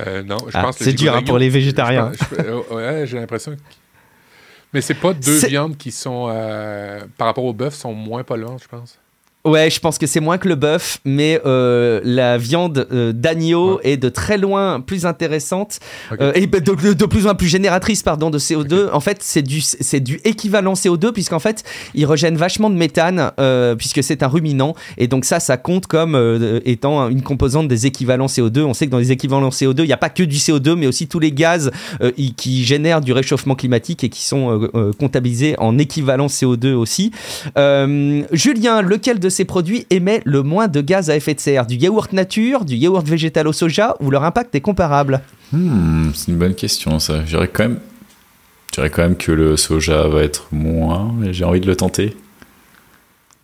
S2: Euh, Non, je ah, pense
S1: C'est dur hein, pour les végétariens.
S2: ouais, j'ai l'impression que... Mais c'est pas deux viandes qui sont, par rapport au bœuf, sont moins polluantes, je pense.
S1: Ouais, je pense que c'est moins que le bœuf, mais euh, la viande euh, d'agneau est de très loin plus intéressante euh, et de, de, plus en plus génératrice pardon, de CO2. En fait, c'est du, c'est du équivalent CO2 puisqu'en fait, il rejette vachement de méthane puisque c'est un ruminant et donc ça, ça compte comme étant une composante des équivalents CO2. On sait que dans les équivalents CO2, il n'y a pas que du CO2, mais aussi tous les gaz qui génèrent du réchauffement climatique et qui sont comptabilisés en équivalent CO2 aussi. Julien, lequel de ces produits émet le moins de gaz à effet de serre Du yaourt nature, du yaourt végétal au soja ou leur impact est comparable?
S3: Hmm, C'est une bonne question ça. Je quand même, quand même que le soja va être moins, mais j'ai envie de le tenter.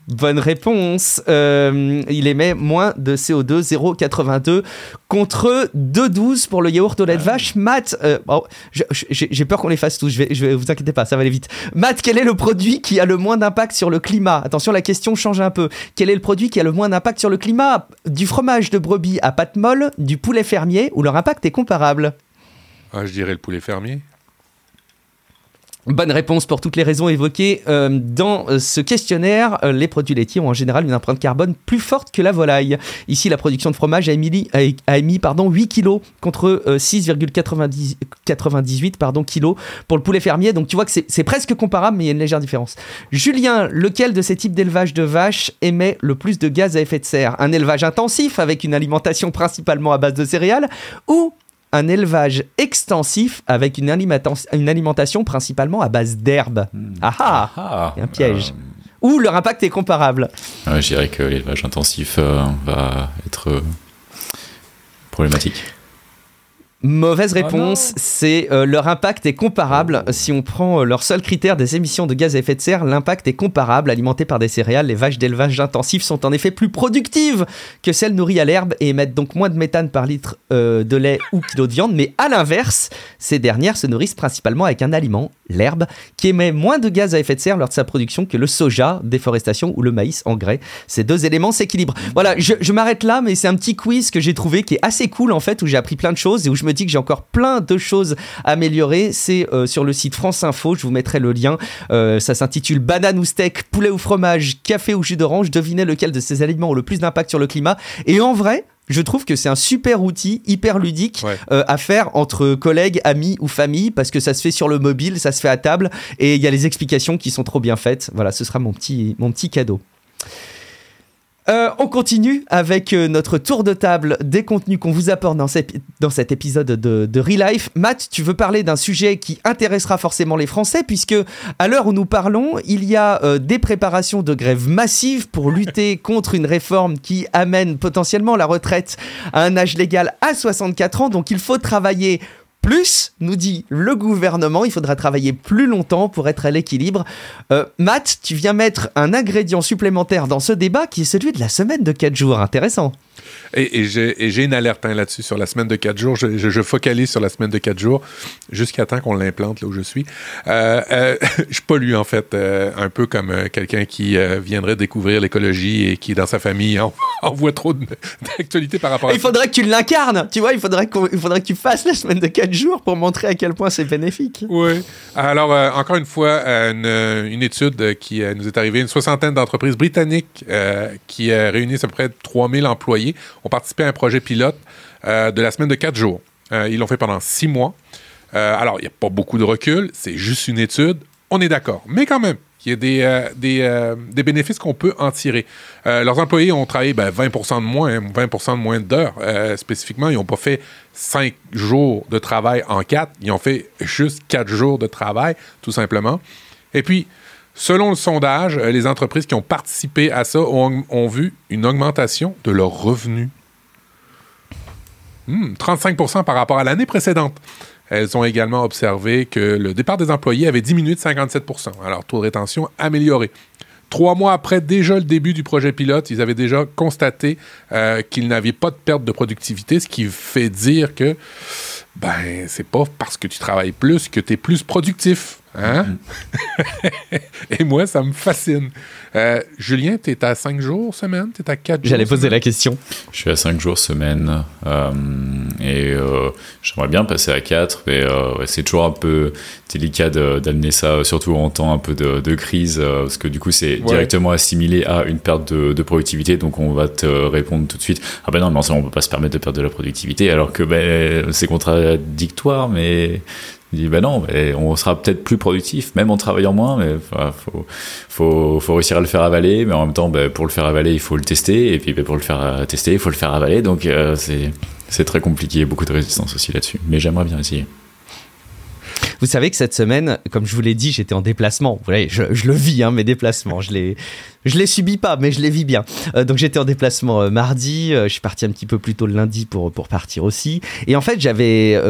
S1: Bonne réponse. Euh, il émet moins de CO2, 0,82 contre 2,12 pour le yaourt au lait de ah. vache. Matt, euh, j'ai peur qu'on les fasse tous, je vais, je vais, vous inquiétez pas, ça va aller vite. Matt, quel est le produit qui a le moins d'impact sur le climat? Attention, la question change un peu. Quel est le produit qui a le moins d'impact sur le climat? Du fromage de brebis à pâte molle, du poulet fermier ou leur impact est comparable?
S2: Ah, Je dirais le poulet fermier.
S1: Bonne réponse pour toutes les raisons évoquées euh, dans euh, ce questionnaire. Euh, les produits laitiers ont en général une empreinte carbone plus forte que la volaille. Ici, la production de fromage a émis, a, émis pardon, 8 kg contre 6,98 pardon, kg pour le poulet fermier. Donc tu vois que c'est presque comparable, mais il y a une légère différence. Julien, lequel de ces types d'élevage de vaches émet le plus de gaz à effet de serre? Un élevage intensif avec une alimentation principalement à base de céréales ou un élevage extensif avec une, alimentation, principalement à base d'herbe. Hmm. Ah ah, ah Un piège. Euh. Ou leur impact est comparable.
S3: je dirais que l'élevage intensif euh, va être euh, problématique.
S1: Mauvaise ah réponse, c'est euh, leur impact est comparable. Si on prend euh, leur seul critère des émissions de gaz à effet de serre, l'impact est comparable. Alimentées par des céréales, les vaches d'élevage intensif sont en effet plus productives que celles nourries à l'herbe et émettent donc moins de méthane par litre euh, de lait ou kilo de viande. Mais à l'inverse, ces dernières se nourrissent principalement avec un aliment, l'herbe, qui émet moins de gaz à effet de serre lors de sa production que le soja, déforestation ou le maïs, engrais. Ces deux éléments s'équilibrent. Voilà, je, je m'arrête là, mais c'est un petit quiz que j'ai trouvé qui est assez cool en fait, où j'ai appris plein de choses et où je me que j'ai encore plein de choses à améliorer. C'est euh, sur le site France Info, je vous mettrai le lien. Euh, ça s'intitule Banane ou steak, poulet ou fromage, café ou jus d'orange. Devinez lequel de ces aliments ont le plus d'impact sur le climat. Et en vrai, je trouve que c'est un super outil hyper ludique euh, à faire entre collègues, amis ou famille parce que ça se fait sur le mobile, ça se fait à table et il y a les explications qui sont trop bien faites. Voilà, ce sera mon petit, mon petit cadeau. Euh, on continue avec euh, notre tour de table des contenus qu'on vous apporte dans, dans cet épisode de, de Life. Matt, tu veux parler d'un sujet qui intéressera forcément les Français, puisque à l'heure où nous parlons, il y a euh, des préparations de grève massives pour lutter *laughs* contre une réforme qui amène potentiellement la retraite à un âge légal à 64 ans. Donc il faut travailler plus, nous dit le gouvernement, il faudra travailler plus longtemps pour être à l'équilibre. Euh, Matt, tu viens mettre un ingrédient supplémentaire dans ce débat qui est celui de la semaine de 4 jours. Intéressant.
S2: Et, j'ai une alerte hein, là-dessus sur la semaine de quatre jours. Je, focalise sur la semaine de quatre jours jusqu'à temps qu'on l'implante là où je suis. Euh, euh, *laughs* je pollue en fait euh, un peu comme quelqu'un qui viendrait découvrir l'écologie et qui dans sa famille *laughs* envoie trop d'actualités par rapport à
S1: Il faudrait que tu l'incarnes, tu vois, il faudrait, faudrait que tu fasses la semaine de quatre jours pour montrer à quel point c'est bénéfique.
S2: Oui. Alors, encore une fois, une, une, étude qui nous est arrivée, une soixantaine d'entreprises britanniques qui réunissent à peu près 3000 employés ont participé à un projet pilote euh, de la semaine de quatre jours. Euh, ils l'ont fait pendant six mois. Euh, alors, il n'y a pas beaucoup de recul, c'est juste une étude. On est d'accord. Mais quand même, il y a des, bénéfices qu'on peut en tirer. leurs employés ont travaillé 20% ben, de moins, 20% de moins d'heures. spécifiquement, ils n'ont pas fait cinq jours de travail en quatre. Ils ont fait juste quatre jours de travail, tout simplement. Et puis, Selon le sondage, euh, les entreprises qui ont participé à ça ont, vu une augmentation de leurs revenus. 35% hmm, par rapport à l'année précédente. Elles ont également observé que le départ des employés avait diminué de 57% Alors, taux de rétention amélioré. Trois mois après déjà le début du projet pilote, ils avaient déjà constaté euh, qu'ils n'avaient pas de perte de productivité, ce qui fait dire que ben c'est pas parce que tu travailles plus que tu es plus productif. Hein? *laughs* Et moi, ça me fascine. Euh, Julien, tu es à 5 jours semaine? Tu es à 4 jours?
S1: J'allais poser la question.
S3: Je suis à 5 jours semaine. Euh, et euh, j'aimerais bien passer à 4, mais c'est toujours un peu délicat d'amener ça, surtout en temps un peu de, crise, parce que du coup, c'est directement assimilé à une perte de, productivité. Donc, on va te répondre tout de suite Ah ben non, mais on peut pas se permettre de perdre de la productivité, alors que ben, c'est contradictoire, mais il dit, ben non, on sera peut-être plus productif, même en travaillant moins, mais il faut, faut, réussir à le faire avaler, mais en même temps, ben, pour le faire avaler, il faut le tester, et puis ben, pour le faire euh, tester, il faut le faire avaler, donc euh, c'est très compliqué, beaucoup de résistance aussi là-dessus, mais j'aimerais bien essayer.
S1: Vous savez que cette semaine, comme je vous l'ai dit, j'étais en déplacement. Vous voyez, je, le vis, hein, mes déplacements. Je les, je les subis pas, mais je les vis bien. Euh, donc j'étais en déplacement euh, mardi. Euh, je suis parti un petit peu plus tôt le lundi pour, pour partir aussi. Et en fait, j'avais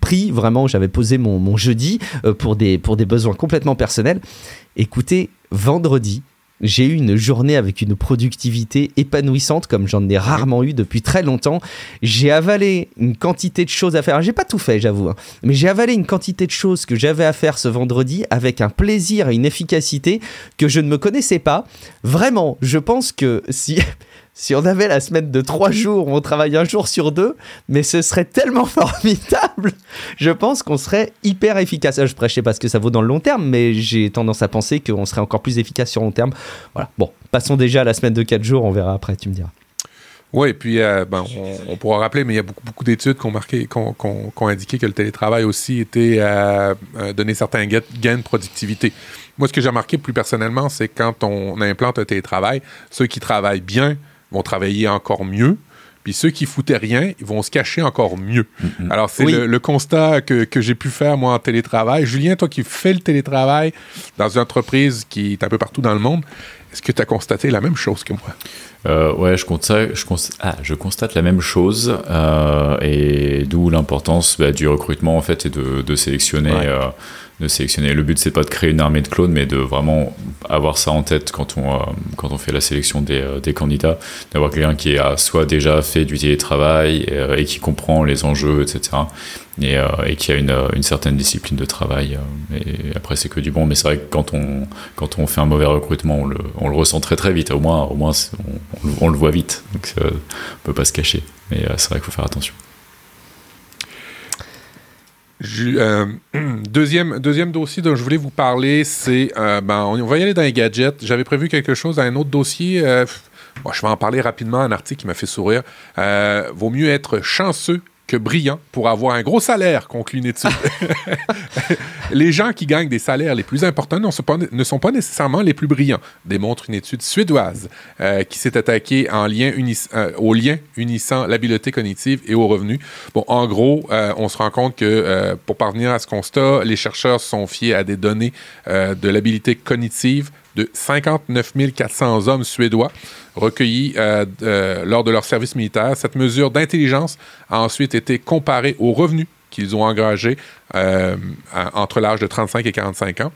S1: pris vraiment, j'avais posé mon, mon jeudi pour, des, pour des besoins complètement personnels. Écoutez, vendredi, j'ai eu une journée avec une productivité épanouissante comme j'en ai rarement eu depuis très longtemps. J'ai avalé une quantité de choses à faire. J'ai pas tout fait, j'avoue, hein. mais j'ai avalé une quantité de choses que j'avais à faire ce vendredi avec un plaisir et une efficacité que je ne me connaissais pas. Vraiment, je pense que si *laughs* si on avait la semaine de trois jours on travaille un jour sur deux, mais ce serait tellement *laughs* formidable. Je pense qu'on serait hyper efficace. Je ne sais pas ce que ça vaut dans le long terme, mais j'ai tendance à penser qu'on serait encore plus efficace sur long terme. Voilà. Bon, passons déjà à la semaine de quatre jours, on verra après, tu me diras.
S2: Oui, et puis euh, ben, on, pourra rappeler, mais il y a beaucoup, beaucoup d'études qui ont, marqué, qui ont, indiqué que le télétravail aussi était à donner certains gains de productivité. Moi, ce que j'ai remarqué plus personnellement, c'est quand on implante un télétravail, ceux qui travaillent bien vont travailler encore mieux. Puis ceux qui foutaient rien, ils vont se cacher encore mieux. Mm-hmm. Alors, c'est le, constat que, que j'ai pu faire, moi, en télétravail. Julien, toi qui fais le télétravail dans une entreprise qui est un peu partout dans le monde, est-ce que tu as constaté la même chose que moi?
S3: Euh, ouais, je, constate, je, ah, je constate la même chose, euh, et d'où l'importance bah, du recrutement, en fait, et de, de sélectionner euh, de sélectionner. Le but, c'est pas de créer une armée de clones, mais de vraiment avoir ça en tête quand on, euh, quand on fait la sélection des, euh, des candidats, d'avoir quelqu'un qui a soit déjà fait du télétravail euh, et qui comprend les enjeux, etc. Et, et qui a une, une, certaine discipline de travail. et après, c'est que du bon, mais c'est vrai que quand on, quand on fait un mauvais recrutement, on le, on le ressent très très vite. Au moins, au moins on, on, le voit vite. Donc, on peut pas se cacher. Mais c'est vrai qu'il faut faire attention.
S2: Euh, *clears throat* deuxième, dossier dont je voulais vous parler, c'est. Euh, ben, on, va y aller dans les gadgets. J'avais prévu quelque chose dans un autre dossier. Euh, je vais en parler rapidement. Un article qui m'a fait sourire. vaut mieux être chanceux que brillant pour avoir un gros salaire, conclut une étude. *laughs* les gens qui gagnent des salaires les plus importants ne sont pas, nécessairement les plus brillants, démontre une étude suédoise euh, qui s'est attaquée en lien euh, au lien unissant l'habileté cognitive et au revenu. Bon, en gros, euh, on se rend compte que pour parvenir à ce constat, les chercheurs sont fiés à des données de l'habilité cognitive de 59 400 hommes suédois recueillis euh, euh, lors de leur service militaire. Cette mesure d'intelligence a ensuite été comparée aux revenus qu'ils ont engagés entre l'âge de 35 et 45 ans.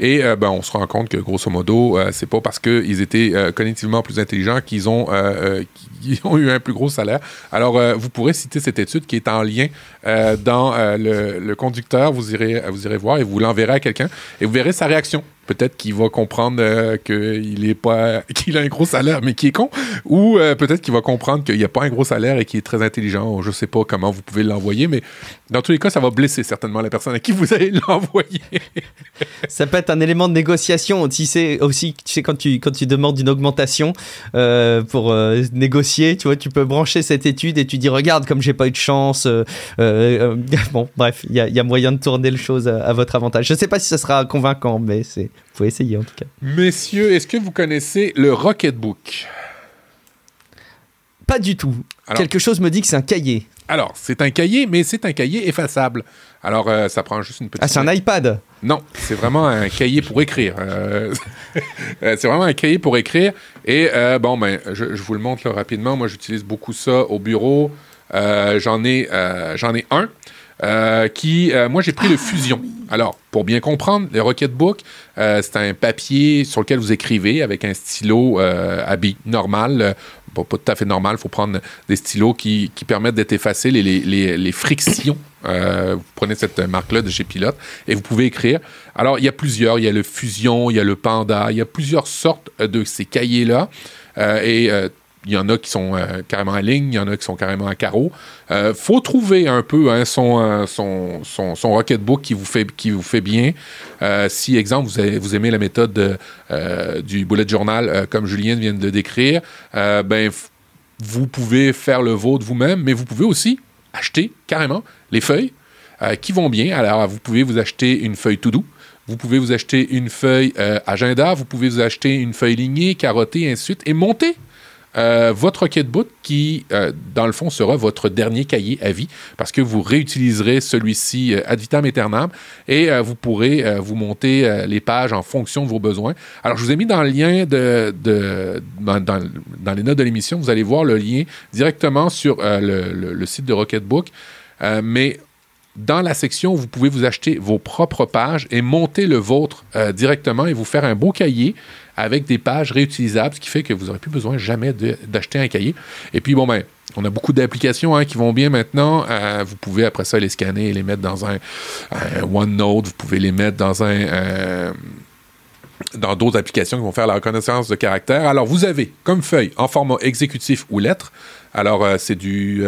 S2: Et ben, on se rend compte que, grosso modo, c'est pas parce qu'ils étaient cognitivement plus intelligents qu'ils ont, *laughs* ont eu un plus gros salaire. Alors, vous pourrez citer cette étude qui est en lien dans le, conducteur. Vous irez, vous irez voir et vous l'enverrez à quelqu'un et vous verrez sa réaction peut-être qu'il va comprendre euh, qu'il est pas *laughs* qu'il a un gros salaire mais qui est con ou euh, peut-être qu'il va comprendre qu'il n'y a pas un gros salaire et qu'il est très intelligent je sais pas comment vous pouvez l'envoyer mais dans tous les cas ça va blesser certainement la personne à qui vous allez *laughs* l'envoyer
S1: ça peut être un élément de négociation tu sais aussi tu sais quand tu quand tu demandes une augmentation euh, pour négocier tu vois tu peux brancher cette étude et tu dis regarde comme j'ai pas eu de chance *laughs* bon bref il y, y, a moyen de tourner les choses à, à votre avantage je sais pas si ça sera convaincant mais c'est faut essayer en tout cas.
S2: Messieurs, est-ce que vous connaissez le Rocketbook
S1: Pas du tout. Quelque chose me dit que c'est un cahier.
S2: Alors, c'est un cahier, mais c'est un cahier effaçable. Alors, euh, ça prend juste une petite.
S1: Ah, c'est un iPad
S2: Non, c'est vraiment un cahier pour écrire. Euh, *laughs* euh, c'est vraiment un cahier pour écrire. Et bon, ben, je, vous le montre rapidement. Moi, j'utilise beaucoup ça au bureau. j'en ai, j'en ai un. Euh, qui, euh, moi, j'ai pris le Fusion. Alors, pour bien comprendre, le Rocketbook, euh, c'est un papier sur lequel vous écrivez avec un stylo à normal. Pas tout à fait normal, il faut prendre des stylos qui, qui permettent d'être effacés, les, les, les, frictions. vous prenez cette marque-là de chez Pilote et vous pouvez écrire. Alors, il y a plusieurs. Il y a le Fusion, il y a le Panda, il y a plusieurs sortes de ces cahiers-là. et il y en a qui sont euh, carrément en ligne, il y en a qui sont carrément en carreau. Euh, faut trouver un peu hein, euh, son, son, son, Rocketbook qui vous fait, qui vous fait bien. Euh, si, exemple, vous, vous aimez la méthode du bullet journal, comme Julien vient de décrire, ben, vous pouvez faire le vôtre vous-même, mais vous pouvez aussi acheter carrément les feuilles qui vont bien. Alors, vous pouvez vous acheter une feuille to do. Vous pouvez vous acheter une feuille agenda, vous pouvez vous acheter une feuille lignée, carottée, ainsi de suite, et monter euh, votre Rocketbook qui, euh, dans le fond, sera votre dernier cahier à vie parce que vous réutiliserez celui-ci euh, ad vitam aeternam et vous pourrez vous monter les pages en fonction de vos besoins. Alors, je vous ai mis dans le lien dans, les notes de l'émission, vous allez voir le lien directement sur le, site de Rocketbook. mais dans la section, vous pouvez vous acheter vos propres pages et monter le vôtre directement et vous faire un beau cahier avec des pages réutilisables, ce qui fait que vous n'aurez plus besoin jamais d'acheter un cahier. Et puis, bon, ben, on a beaucoup d'applications hein, qui vont bien maintenant. Euh, vous pouvez après ça les scanner et les mettre dans un, OneNote. Vous pouvez les mettre dans un... Euh, dans d'autres applications qui vont faire la reconnaissance de caractère. Alors, vous avez comme feuille en format exécutif ou lettre. Alors, euh, c'est du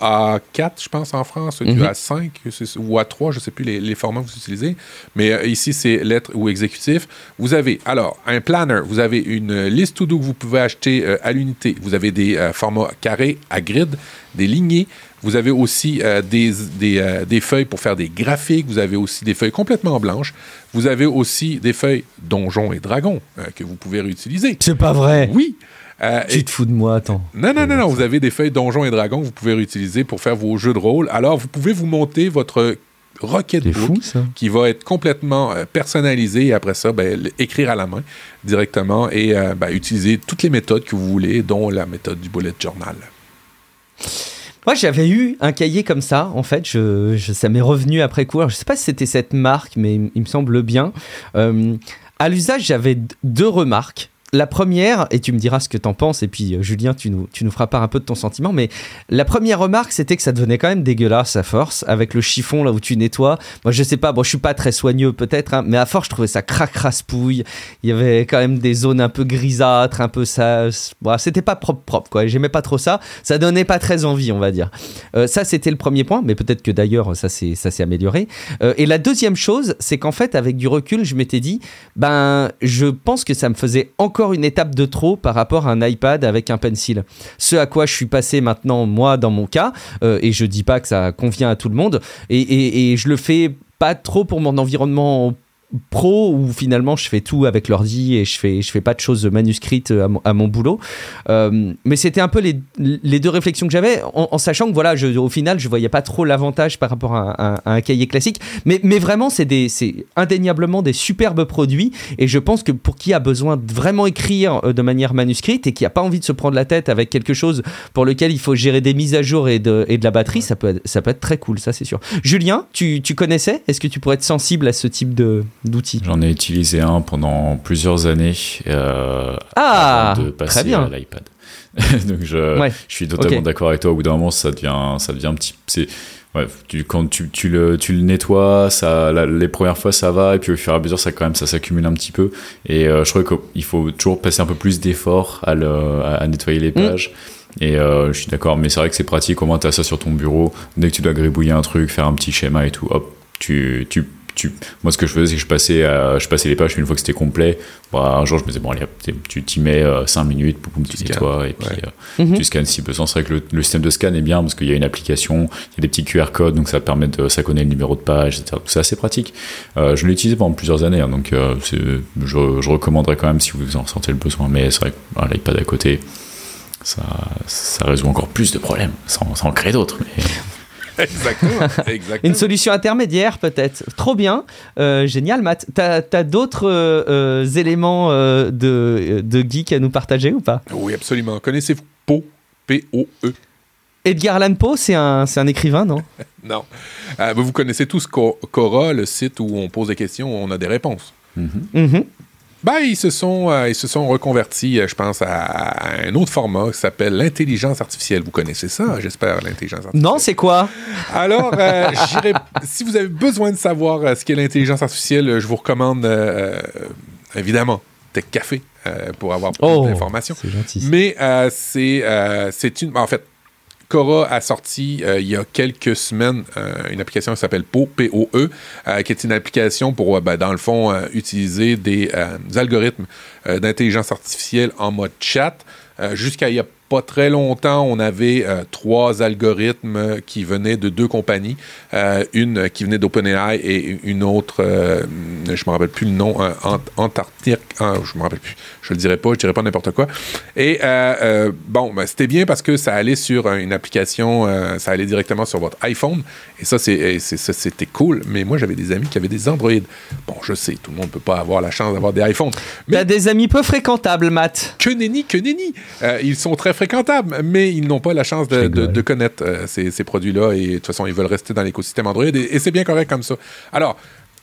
S2: A4, je pense, en France, du mhm. A5 ou A3, je ne sais plus les, formats que vous utilisez. Mais euh, ici, c'est lettres ou exécutif. Vous avez, alors, un planner. Vous avez une liste to-do que vous pouvez acheter euh, à l'unité. Vous avez des euh, formats carrés à grid, des lignées. Vous avez aussi des, des, feuilles pour faire des graphiques. Vous avez aussi des feuilles complètement blanches. Vous avez aussi des feuilles donjons et dragons que vous pouvez réutiliser.
S1: C'est pas vrai.
S2: Oui.
S1: Euh, tu te fous de moi, attends.
S2: Non, non, non, non. Vous avez des feuilles Donjons et Dragons que vous pouvez réutiliser pour faire vos jeux de rôle. Alors, vous pouvez vous monter votre Rocketbook qui va être complètement euh, personnalisé et après ça, ben, écrire à la main directement et euh, ben, utiliser toutes les méthodes que vous voulez, dont la méthode du bullet journal.
S1: Moi, j'avais eu un cahier comme ça, en fait, je, ça m'est revenu après coup. je ne sais pas si c'était cette marque, mais il, me semble bien. à l'usage, j'avais deux remarques la première, et tu me diras ce que t'en penses, et puis euh, Julien, tu nous, tu nous feras part un peu de ton sentiment, mais la première remarque, c'était que ça devenait quand même dégueulasse à force, avec le chiffon là où tu nettoies. Moi, je sais pas, bon, je suis pas très soigneux peut-être, hein, mais à force, je trouvais ça crac raspouille. Il y avait quand même des zones un peu grisâtres, un peu ça. Bon, c'était pas propre, propre, quoi. J'aimais pas trop ça. Ça donnait pas très envie, on va dire. Euh, ça, c'était le premier point, mais peut-être que d'ailleurs, ça s'est amélioré. Euh, et la deuxième chose, c'est qu'en fait, avec du recul, je m'étais dit, ben, je pense que ça me faisait encore une étape de trop par rapport à un iPad avec un pencil. Ce à quoi je suis passé maintenant, moi, dans mon cas, euh, et je dis pas que ça convient à tout le monde, et, et, et je le fais pas trop pour mon environnement pro où finalement je fais tout avec l'ordi et je fais je fais pas de choses manuscrites à mon, boulot. Euh, mais c'était un peu les, les, deux réflexions que j'avais en, sachant que voilà je, au final je voyais pas trop l'avantage par rapport à, un cahier classique. Mais, mais vraiment c'est c'est indéniablement des superbes produits et je pense que pour qui a besoin de vraiment écrire euh, de manière manuscrite et qui a pas envie de se prendre la tête avec quelque chose pour lequel il faut gérer des mises à jour et de, et de la batterie ça peut être, ça peut être très cool ça c'est sûr. Julien tu, tu connaissais? Est-ce que tu pourrais être sensible à ce type de d'outils
S3: J'en ai utilisé un pendant plusieurs années euh,
S1: ah,
S3: avant de passer à l'iPad. *laughs* Donc je, je suis totalement d'accord avec toi. Au bout d'un moment, ça devient, ça devient un petit. C'est, ouais, tu, quand tu, tu, le, tu le nettoies, ça, les premières fois ça va, et puis au fur et à mesure, ça quand même, ça s'accumule un petit peu. Et euh, je crois qu'il faut toujours passer un peu plus d'efforts à, à, nettoyer les mm. pages. Et euh, je suis d'accord, mais c'est vrai que c'est pratique. Au moins, tu as ça sur ton bureau. Dès que tu dois gribouiller un truc, faire un petit schéma et tout, hop, tu, tu moi, ce que je faisais, c'est que je passais, je passais les pages, une fois que c'était complet, bah, un jour, je me disais, bon, allez, tu t'y mets 5 euh, minutes, boum, tu nettoies, et puis euh, mhm. tu scannes si besoin. C'est vrai que le, système de scan est bien parce qu'il y a une application, il y a des petits QR codes, donc ça permet de, ça connaît le numéro de page, etc. C'est assez pratique. Euh, je l'ai utilisé pendant plusieurs années, hein, donc je, je, recommanderais quand même si vous en sentez le besoin, mais c'est vrai que l'iPad à côté, ça, ça résout encore plus de problèmes, sans, sans en créer d'autres. Mais... *laughs*
S2: exactement,
S1: Une solution intermédiaire, peut-être. Trop bien. Euh, génial, Matt. T'as as, d'autres euh, euh, éléments de, de geek à nous partager ou pas?
S2: Oui, absolument. Connaissez-vous Poe P-O-E
S1: Edgar Allan Poe, c'est un, un, écrivain, non? *laughs*
S2: Non. vous connaissez tous Cora, le site où on pose des questions, où on a des réponses.
S1: Mm
S2: ben, ils se sont, euh, ils se sont reconvertis, euh, je pense, à, un autre format qui s'appelle l'intelligence artificielle. Vous connaissez ça, j'espère, l'intelligence artificielle.
S1: Non, c'est quoi?
S2: Alors, euh, si vous avez besoin de savoir ce qu'est l'intelligence artificielle, je vous recommande, évidemment, Tech Café pour avoir plus oh, d'informations. Mais c'est, c'est une... En fait, Cora a sorti euh, il y a quelques semaines euh, une application qui s'appelle PO, P-O-E, euh, qui est une application pour, ben, dans le fond, utiliser des algorithmes d'intelligence artificielle en mode chat. Jusqu'à il y a pas très longtemps, on avait euh, trois algorithmes qui venaient de deux compagnies. Euh, une qui venait d'OpenAI et une autre, euh, je ne me rappelle plus le nom, Antarctique, ah, je me rappelle plus, je le dirai pas, je dirai pas n'importe quoi. Et bon, ben, c'était bien parce que ça allait sur une application, ça allait directement sur votre iPhone. Et ça, c'était cool. Mais moi, j'avais des amis qui avaient des Android. Bon, je sais, tout le monde ne peut pas avoir la chance d'avoir des iPhones.
S1: Mais as des amis peu fréquentables, Matt.
S2: Que nenni, que nenni. ils sont très fréquentables, mais ils n'ont pas la chance de, connaître euh, ces, produits-là et de toute façon, ils veulent rester dans l'écosystème Android et, c'est bien correct comme ça. Alors,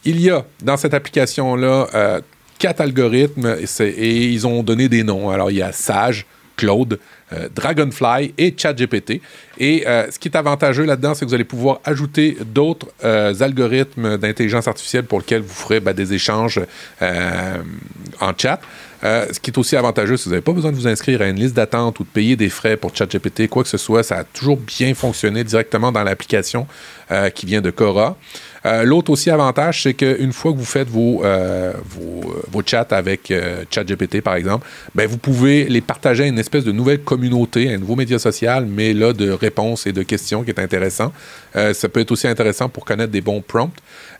S2: il y a dans cette application-là euh, quatre algorithmes et, ils ont donné des noms. Alors, il y a Sage, Claude, euh, Dragonfly et ChatGPT. Et ce qui est avantageux là-dedans, c'est que vous allez pouvoir ajouter d'autres algorithmes d'intelligence artificielle pour lesquels vous ferez ben, des échanges en chat. Euh, ce qui est aussi avantageux, si vous n'avez pas besoin de vous inscrire à une liste d'attente ou de payer des frais pour ChatGPT, quoi que ce soit, ça a toujours bien fonctionné directement dans l'application euh, qui vient de Cora. Euh, l'autre aussi avantage, c'est qu'une fois que vous faites vos, vos, chats avec ChatGPT, par exemple, ben, vous pouvez les partager à une espèce de nouvelle communauté, un nouveau média social, mais là, de réponses et de questions qui est intéressant. ça peut être aussi intéressant pour connaître des bons prompts.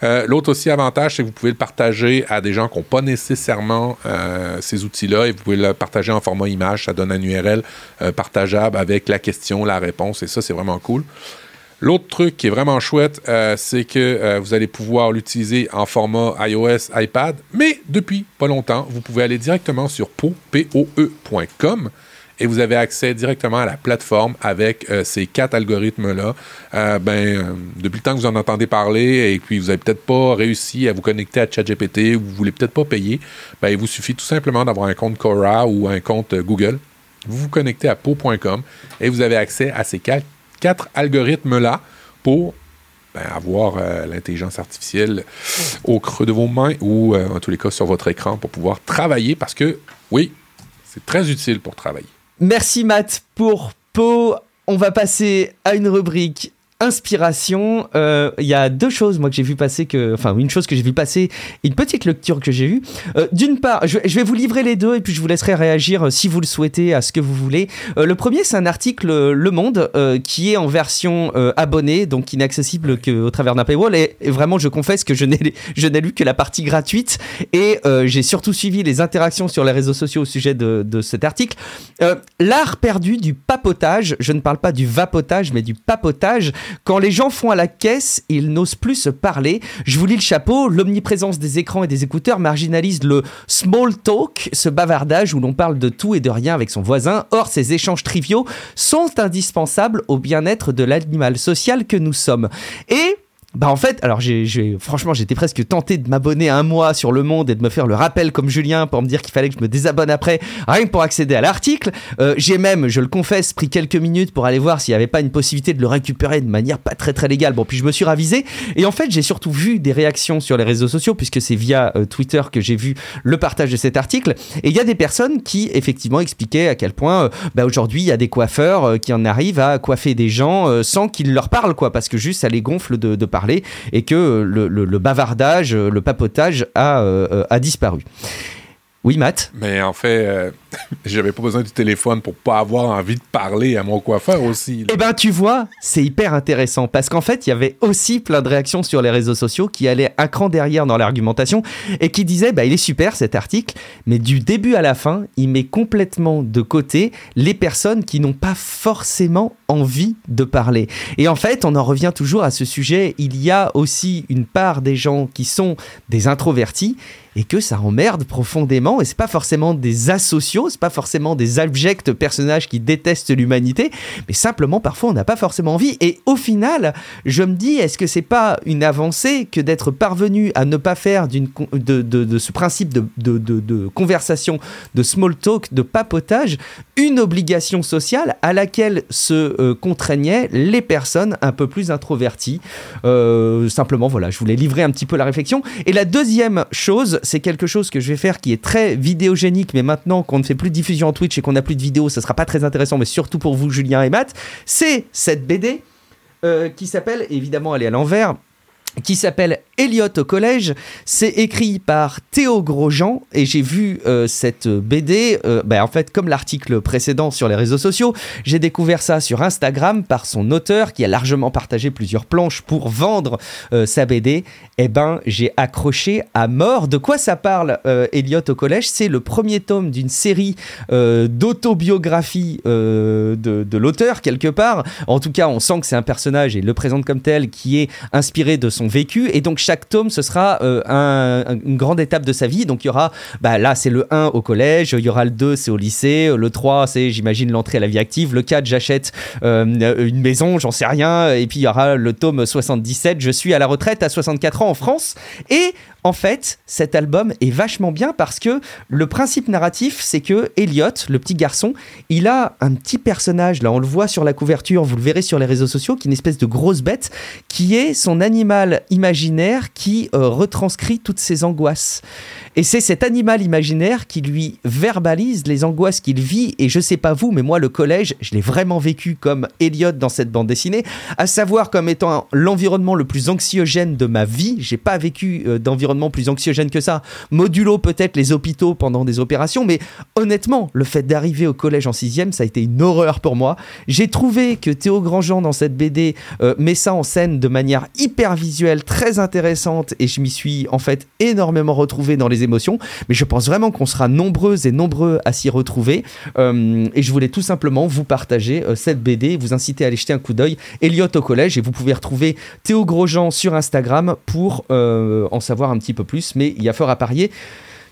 S2: Euh, l'autre aussi avantage, c'est que vous pouvez le partager à des gens qui n'ont pas nécessairement euh, ces outils-là et vous pouvez le partager en format image. Ça donne un URL euh, partageable avec la question, la réponse et ça, c'est vraiment cool. L'autre truc qui est vraiment chouette, c'est que vous allez pouvoir l'utiliser en format iOS, iPad, mais depuis pas longtemps, vous pouvez aller directement sur poe.com et vous avez accès directement à la plateforme avec euh, ces quatre algorithmes-là. Euh, ben, euh, depuis le temps que vous en entendez parler et puis vous n'avez peut-être pas réussi à vous connecter à ChatGPT ou vous voulez peut-être pas payer, ben, il vous suffit tout simplement d'avoir un compte Cora ou un compte Google. Vous vous connectez à po.com et vous avez accès à ces quatre, quatre algorithmes-là pour ben, avoir l'intelligence artificielle au creux de vos mains ou en tous les cas sur votre écran pour pouvoir travailler parce que oui, c'est très utile pour travailler.
S1: Merci Matt pour Po. On va passer à une rubrique inspiration, euh, il y a deux choses moi que j'ai vu passer, que, enfin une chose que j'ai vu passer, une petite lecture que j'ai vue. Euh, d'une part, je, vais vous livrer les deux et puis je vous laisserai réagir euh, si vous le souhaitez à ce que vous voulez. le premier, c'est un article Le Monde qui est en version abonnée, donc inaccessible qu'au travers d'un paywall. Et, vraiment, je confesse que *laughs* je n'ai, lu que la partie gratuite et j'ai surtout suivi les interactions sur les réseaux sociaux au sujet de cet article. L'art perdu du papotage. Je ne parle pas du vapotage, mais du papotage. Quand les gens font à la caisse, ils n'osent plus se parler. Je vous lis le chapeau, l'omniprésence des écrans et des écouteurs marginalise le small talk, ce bavardage où l'on parle de tout et de rien avec son voisin. Or, ces échanges triviaux sont indispensables au bien-être de l'animal social que nous sommes. Et bah en fait, alors j'ai, franchement, j'étais presque tenté de m'abonner un mois sur Le Monde et de me faire le rappel comme Julien pour me dire qu'il fallait que je me désabonne après, rien que pour accéder à l'article. Euh, j'ai même, je le confesse, pris quelques minutes pour aller voir s'il n'y avait pas une possibilité de le récupérer de manière pas très très légale. Bon, puis je me suis ravisé et en fait, j'ai surtout vu des réactions sur les réseaux sociaux puisque c'est via euh, Twitter que j'ai vu le partage de cet article. Et il y a des personnes qui effectivement expliquaient à quel point, euh, bah, aujourd'hui, il y a des coiffeurs qui en arrivent à coiffer des gens sans qu'ils leur parlent, quoi, parce que juste ça les gonfle de, de parler et que le, bavardage, le papotage a, euh, a disparu. Oui, Matt?
S2: Mais en fait, euh, *laughs* j'avais pas besoin du téléphone pour pas avoir envie de parler à mon coiffeur aussi.
S1: Eh ben, tu vois, c'est hyper intéressant parce qu'en fait, il y avait aussi plein de réactions sur les réseaux sociaux qui allaient un cran derrière dans l'argumentation et qui disaient, bah, il est super cet article, mais du début à la fin, il met complètement de côté les personnes qui n'ont pas forcément envie de parler. Et en fait, on en revient toujours à ce sujet. Il y a aussi une part des gens qui sont des introvertis et que ça emmerde profondément. Et c'est pas forcément des c'est pas forcément des abjects personnages qui détestent l'humanité, mais simplement parfois on n'a pas forcément envie. Et au final, je me dis, est-ce que c'est pas une avancée que d'être parvenu à ne pas faire d'une, de, ce principe de, conversation, de small talk, de papotage, une obligation sociale à laquelle se euh, contraignaient les personnes un peu plus introverties? Euh, simplement, voilà, je voulais livrer un petit peu la réflexion. Et la deuxième chose, c'est quelque chose que je vais faire qui est très vidéogénique, mais maintenant qu'on fait plus de diffusion en Twitch et qu'on n'a plus de vidéos, ça sera pas très intéressant, mais surtout pour vous, Julien et Matt, c'est cette BD euh, qui s'appelle, évidemment, elle est à l'envers, qui s'appelle Elliot au collège. C'est écrit par Théo Grosjean et j'ai vu euh, cette BD, euh, ben, en fait comme l'article précédent sur les réseaux sociaux, j'ai découvert ça sur Instagram par son auteur qui a largement partagé plusieurs planches pour vendre euh, sa BD. Eh ben j'ai accroché à mort. De quoi ça parle Elliot au collège? C'est le premier tome d'une série d'autobiographie de, de l'auteur quelque part. En tout cas on sent que c'est un personnage et le présente comme tel qui est inspiré de son vécu et donc chaque tome, ce sera euh, une grande étape de sa vie. Donc il y aura, bah, là c'est le 1 au collège, il y aura le 2 c'est au lycée, le 3 c'est j'imagine l'entrée à la vie active, le 4 j'achète euh, une maison, j'en sais rien, et puis il y aura le tome 77, je suis à la retraite à 64 ans en France. Et en fait, cet album est vachement bien parce que le principe narratif, c'est que Elliot, le petit garçon, il a un petit personnage, là on le voit sur la couverture, vous le verrez sur les réseaux sociaux, qui est une espèce de grosse bête, qui est son animal imaginaire qui euh, retranscrit toutes ses angoisses. Et c'est cet animal imaginaire qui lui verbalise les angoisses qu'il vit. Et je sais pas vous, mais moi, le collège, je l'ai vraiment vécu comme Elliot dans cette bande dessinée, à savoir comme étant l'environnement le plus anxiogène de ma vie. J'ai pas vécu euh, d'environnement plus anxiogène que ça. Modulo peut-être les hôpitaux pendant des opérations, mais honnêtement, le fait d'arriver au collège en sixième, ça a été une horreur pour moi. J'ai trouvé que Théo Grandjean dans cette BD euh, met ça en scène de manière hyper visuelle, très intéressante, et je m'y suis en fait énormément retrouvé dans les émotions. Mais je pense vraiment qu'on sera nombreux et nombreux à s'y retrouver. Euh, et je voulais tout simplement vous partager euh, cette BD, vous inciter à aller jeter un coup d'œil. Elliot au collège, et vous pouvez retrouver Théo Grosjean sur Instagram pour en savoir un petit peu plus. Mais il y a fort à parier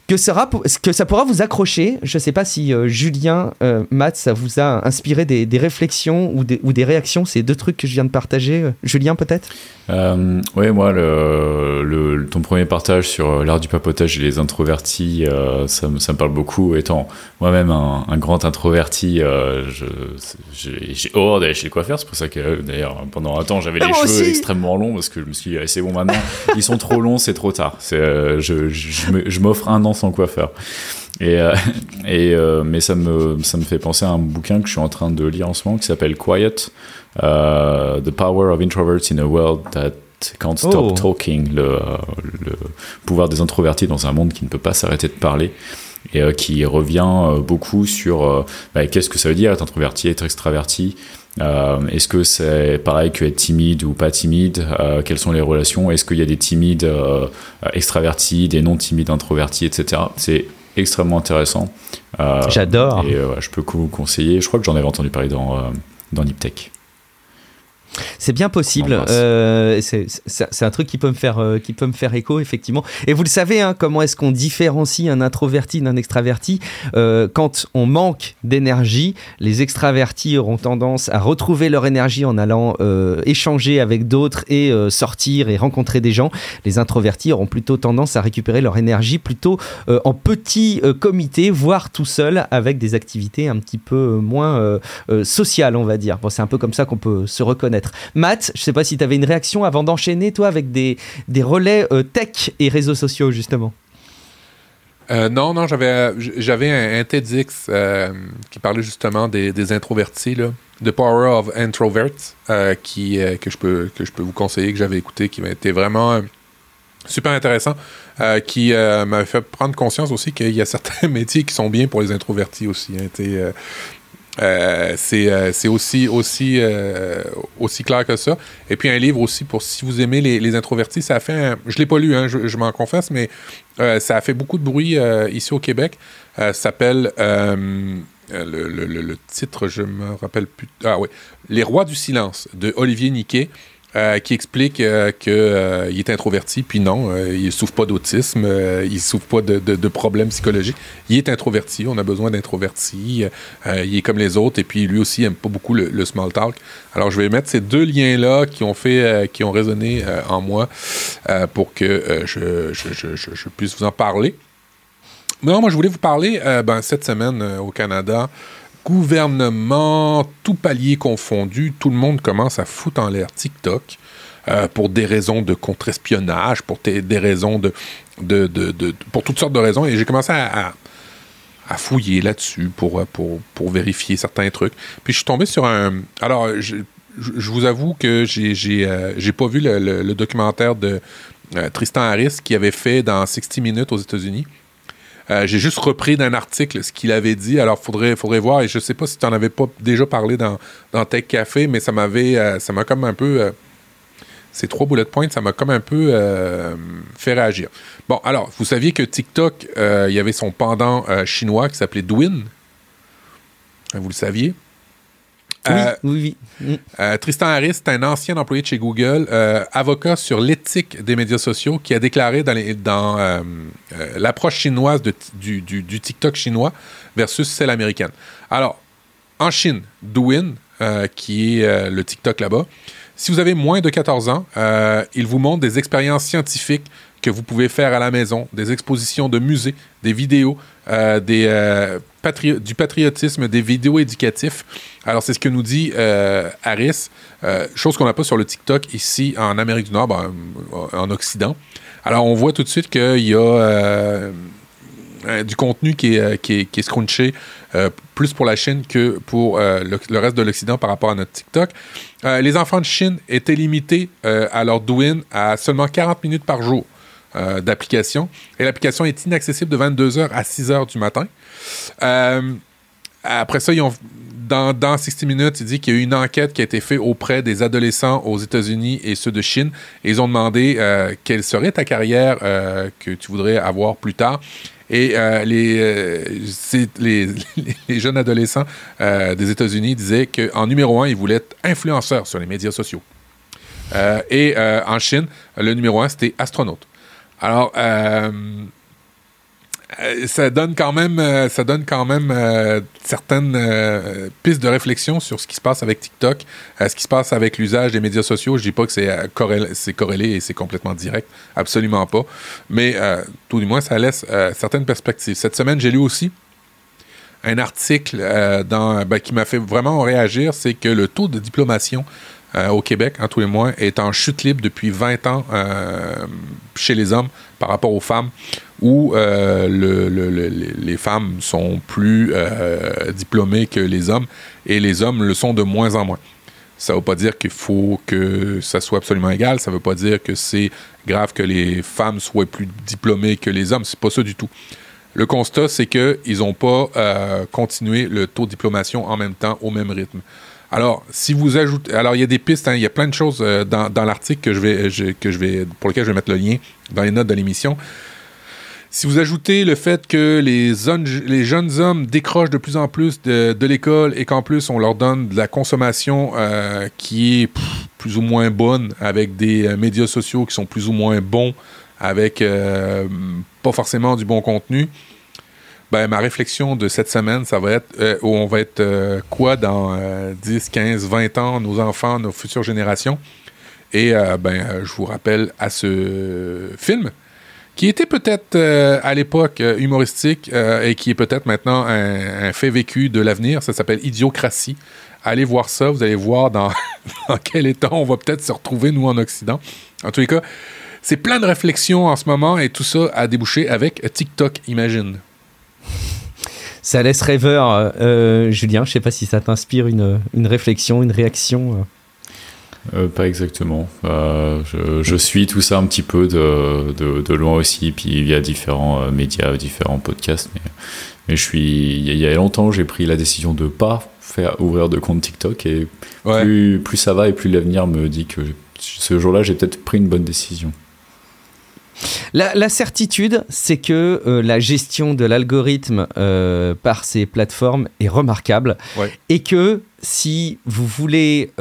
S1: que, sera, que ça pourra vous accrocher. Je ne sais pas si Julien, Matt, ça vous a inspiré des, réflexions ou des, ou des réactions, ces deux trucs que je viens de partager. Julien, peut-être?
S3: Euh, Oui, moi, le, ton premier partage sur l'art du papotage et les introvertis, euh, ça, me, ça, me parle beaucoup. Étant moi-même un, grand introverti, euh, j'ai horreur d'aller chez le coiffeur. C'est pour ça que, d'ailleurs, pendant un temps, j'avais les cheveux extrêmement longs parce que je me suis dit, c'est bon maintenant, ils sont trop longs, c'est trop tard. Je, je m'offre un an son coiffeur. Et, et mais ça me, ça me fait penser à un bouquin que je suis en train de lire en ce moment qui s'appelle Quiet, The Power of Introverts in a World That Can't Stop oh. Talking, le, le, pouvoir des introvertis dans un monde qui ne peut pas s'arrêter de parler et euh, qui revient euh, beaucoup sur euh, bah, qu'est-ce que ça veut dire être introverti, être extraverti. Est-ce que c'est pareil que être timide ou pas timide? Quelles sont les relations? Est-ce qu'il y a des timides extravertis, des non timides introvertis, etc. C'est extrêmement intéressant.
S1: J'adore.
S3: Et je peux vous conseiller. Je crois que j'en avais entendu parler dans dans Niptech.
S1: C'est bien possible. Euh, c'est un truc qui peut me faire euh, qui peut me faire écho effectivement. Et vous le savez, hein, comment est-ce qu'on différencie un introverti d'un extraverti? Euh, Quand on manque d'énergie, les extravertis auront tendance à retrouver leur énergie en allant échanger avec d'autres et sortir et rencontrer des gens. Les introvertis auront plutôt tendance à récupérer leur énergie plutôt en petit comité, voire tout seul, avec des activités un petit peu moins sociales, on va dire. Bon, c'est un peu comme ça qu'on peut se reconnaître. Matt, je sais pas si tu avais une réaction avant d'enchaîner, toi, avec des, relais euh, tech et réseaux sociaux, justement.
S2: Euh, non, non, j'avais, un, TEDx euh, qui parlait justement des, introvertis, The Power of Introverts, que, je peux, vous conseiller, que j'avais écouté, qui m'a été vraiment super intéressant, qui m'a fait prendre conscience aussi qu'il y a certains *laughs* métiers qui sont bien pour les introvertis aussi. Hein, euh, c'est aussi, aussi, euh, aussi clair que ça. Et puis un livre aussi pour si vous aimez les, introvertis, ça a fait. je l'ai pas lu, hein, je, m'en confesse, mais ça a fait beaucoup de bruit ici au Québec. ça s'appelle. Le, le, titre, je me rappelle plus. Ah oui. Les Rois du silence de Olivier Niquet. Euh, qui explique euh, qu'il euh, est introverti, puis non, il souffre pas d'autisme, il souffre pas de, problèmes psychologiques. Il est introverti, on a besoin d'introverti, il est comme les autres, et puis lui aussi il aime pas beaucoup le, small talk. Alors je vais mettre ces deux liens-là qui ont fait, qui ont résonné en moi pour que je, je, puisse vous en parler. Non, moi je voulais vous parler, ben, cette semaine au Canada, gouvernement, tout palier confondu, tout le monde commence à foutre en l'air TikTok euh, pour des raisons de contre-espionnage, pour toutes sortes de raisons. Et j'ai commencé à, fouiller là-dessus pour, vérifier certains trucs. Puis je suis tombé sur un. Alors, je, vous avoue que j'ai j'ai euh, pas vu le, le, documentaire de euh, Tristan Harris qui avait fait dans 60 Minutes aux États-Unis. Euh, j'ai juste repris d'un article ce qu'il avait dit. Alors, faudrait, faudrait voir. Et je sais pas si tu en avais pas déjà parlé dans, dans Tech Café, mais ça m'avait, euh, ça m'a comme un peu. Euh, ces trois bullet points, ça m'a comme un peu fait réagir. Bon, alors, vous saviez que TikTok, il y avait son pendant chinois qui s'appelait Douyin? Vous le saviez?
S1: Oui, oui,
S2: mm. euh, Tristan Harris est un ancien employé de chez Google, euh, avocat sur l'éthique des médias sociaux, qui a déclaré dans, dans euh, l'approche chinoise du, TikTok chinois versus celle américaine. Alors, en Chine, Douyin, qui est le TikTok là-bas, si vous avez moins de 14 ans, il vous montre des expériences scientifiques que vous pouvez faire à la maison, des expositions de musées, des vidéos, des du patriotisme, des vidéos éducatifs. Alors, c'est ce que nous dit euh, Harris, euh, chose qu'on n'a pas sur le TikTok ici en Amérique du Nord, ben, en Occident. Alors, on voit tout de suite qu'il y a euh, du contenu qui est, qui est, scrunché plus pour la Chine que pour le, reste de l'Occident par rapport à notre TikTok. les enfants de Chine étaient limités à leur Douyin à seulement 40 minutes par jour. D'application. Et l'application est inaccessible de 22h à 6h du matin. Euh, après ça, ils ont, dans, dans 60 Minutes, il dit qu'il y a eu une enquête qui a été faite auprès des adolescents aux États-Unis et ceux de Chine. Et ils ont demandé euh, quelle serait ta carrière euh, que tu voudrais avoir plus tard. Et les, *laughs* les, jeunes adolescents des États-Unis disaient qu'en numéro un, ils voulaient être influenceurs sur les médias sociaux. et en Chine, le numéro un, c'était astronaute. Alors, euh, ça donne quand même, euh, ça donne quand même euh, certaines pistes de réflexion sur ce qui se passe avec TikTok, ce qui se passe avec l'usage des médias sociaux. Je dis pas que c'est corrélé, corrélé, et c'est complètement direct, absolument pas. Mais tout du moins, ça laisse certaines perspectives. Cette semaine, j'ai lu aussi un article dans, ben, qui m'a fait vraiment réagir, c'est que le taux de diplomation au Québec, en tous les mois, est en chute libre depuis 20 ans chez les hommes par rapport aux femmes, où les femmes sont plus diplômées que les hommes et les hommes le sont de moins en moins. Ça ne veut pas dire qu'il faut que ça soit absolument égal. Ça ne veut pas dire que c'est grave que les femmes soient plus diplômées que les hommes. C'est pas ça du tout. Le constat, c'est qu'ils n'ont pas euh, continué le taux de diplomation en même temps, au même rythme. Alors, si vous ajoutez. Alors, il y a des pistes, hein, il y a plein de choses euh, dans, dans l'article que je vais, que je vais, pour lequel je vais mettre le lien dans les notes de l'émission. Si vous ajoutez le fait que les, jeunes hommes décrochent de plus en plus de, l'école et qu'en plus on leur donne de la consommation euh, qui est plus ou moins bonne avec des euh, médias sociaux qui sont plus ou moins bons avec pas forcément du bon contenu, ben, ma réflexion de cette semaine, ça va être où on va être quoi dans 10, 15, 20 ans, nos enfants, nos futures générations. Et ben, je vous rappelle à ce film qui était peut-être euh, à l'époque euh, humoristique euh, et qui est peut-être maintenant un, fait vécu de l'avenir. Ça s'appelle Idiocratie. Allez voir ça, vous allez voir dans, *laughs* dans quel état on va peut-être se retrouver, nous, en Occident. En tous les cas, c'est plein de réflexions en ce moment et tout ça a débouché avec TikTok, imagine.
S1: Ça laisse rêveur. Julien, je ne sais pas si ça t'inspire une, une réflexion, une réaction.
S3: Euh, pas exactement. Euh, je, suis tout ça un petit peu de, de, loin aussi, puis il y a différents euh, médias, différents podcasts. Mais, mais je suis, il y a longtemps, j'ai pris la décision de pas faire ouvrir de compte TikTok et plus, plus ça va et plus l'avenir me dit que ce jour-là, j'ai peut-être pris une bonne décision.
S1: La, certitude, c'est que la gestion de l'algorithme par ces plateformes est remarquable et que si vous voulez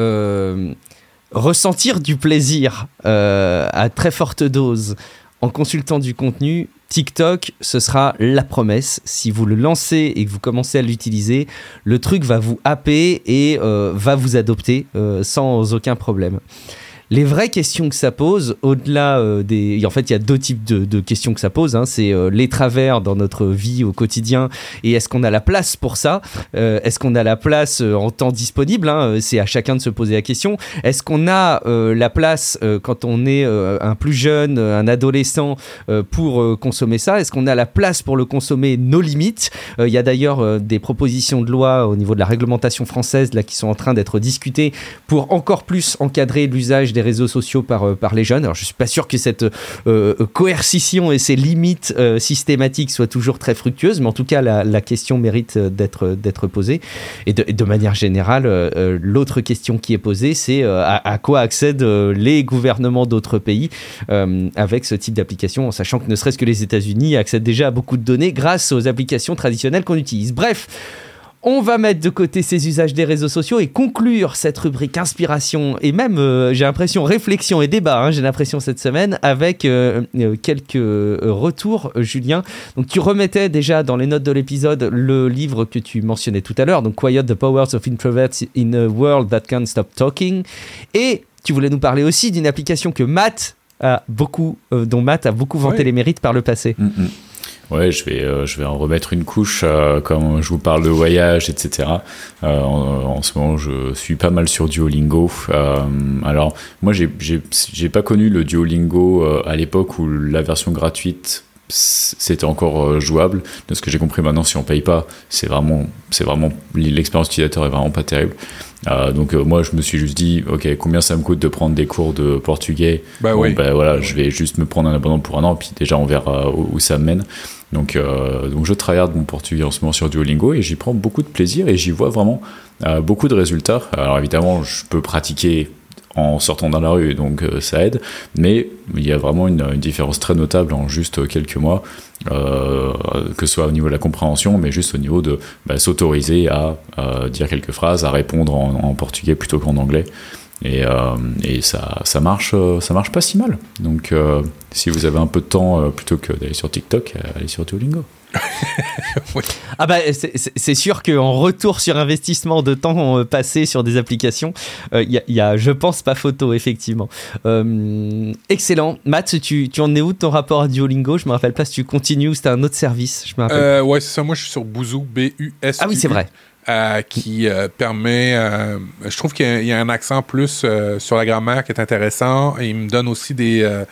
S1: ressentir du plaisir euh, à très forte dose en consultant du contenu, TikTok, ce sera la promesse. Si vous le lancez et que vous commencez à l'utiliser, le truc va vous happer et euh, va vous adopter euh, sans aucun problème les vraies questions que ça pose, au-delà euh, des. En fait, il y a deux types de, questions que ça pose. Hein. C'est euh, les travers dans notre vie au quotidien et est-ce qu'on a la place pour ça? Euh, Est-ce qu'on a la place en temps disponible hein? C'est à chacun de se poser la question. Est-ce qu'on a la place quand on est un plus jeune, un adolescent, pour consommer ça? Est-ce qu'on a la place pour le consommer? Nos limites Il y a d'ailleurs des propositions de loi au niveau de la réglementation française là, qui sont en train d'être discutées pour encore plus encadrer l'usage des réseaux sociaux par, euh, par les jeunes. Alors je suis pas sûr que cette euh, coercition et ces limites euh, systématiques soient toujours très fructueuses, mais en tout cas la, question mérite d'être posée. Et de, de, manière générale, l'autre question qui est posée, c'est à, à, quoi accèdent les gouvernements d'autres pays avec ce type d'application, en sachant que ne serait-ce que les États-Unis accèdent déjà à beaucoup de données grâce aux applications traditionnelles qu'on utilise. Bref. On va mettre de côté ces usages des réseaux sociaux et conclure cette rubrique inspiration et même, euh, j'ai l'impression, réflexion et débat, hein, j'ai l'impression cette semaine, avec euh, euh, quelques retours, Julien. Donc tu remettais déjà dans les notes de l'épisode le livre que tu mentionnais tout à l'heure, donc Quiet the Powers of Introverts in a World That Can't Stop Talking. Et tu voulais nous parler aussi d'une application que Matt a beaucoup, dont Matt a beaucoup vanté les mérites par le passé. Mm, mm.
S3: Ouais, je vais, euh, je vais en remettre une couche euh, comme je vous parle de voyage, etc. Euh, en, ce moment, je suis pas mal sur Duolingo. alors, moi, j'ai, j'ai, pas connu le Duolingo à l'époque où la version gratuite c'était encore jouable. De ce que j'ai compris maintenant, si on paye pas, c'est vraiment, c'est vraiment l'expérience utilisateur est vraiment pas terrible. Euh, donc moi je me suis juste dit ok combien ça me coûte de prendre des cours de portugais?
S2: Bah oui.
S3: bah, voilà je vais juste me prendre un abonnement pour un an puis déjà on verra où, où ça mène donc, euh, donc je travaille mon portugais en ce moment sur Duolingo et j'y prends beaucoup de plaisir et j'y vois vraiment euh, beaucoup de résultats. Alors évidemment, je peux pratiquer en sortant dans la rue, donc euh, ça aide, mais il y a vraiment une, différence très notable en juste quelques mois, que ce soit au niveau de la compréhension, mais juste au niveau de bah, s'autoriser à dire quelques phrases, à répondre en portugais plutôt qu'en anglais. Et, euh, et ça, ça, marche, euh, ça marche pas si mal. Donc, euh, si vous avez un peu de temps, plutôt que d'aller sur TikTok, allez sur Duolingo. *laughs*
S1: Ah bah c'est sûr qu'en retour sur investissement de temps passé sur des applications, il y, a, je pense, pas photo, effectivement. excellent. Matt, tu, tu en es où de ton rapport à Duolingo? Je me rappelle pas si tu continues ou c'était un autre service. Je me
S2: rappelle. ouais, c'est ça. Moi, je suis sur Bouzou, B-U-S.
S1: Ah oui, c'est vrai.
S2: qui permet. je trouve qu'il y, a un accent plus sur la grammaire qui est intéressant. il me donne aussi des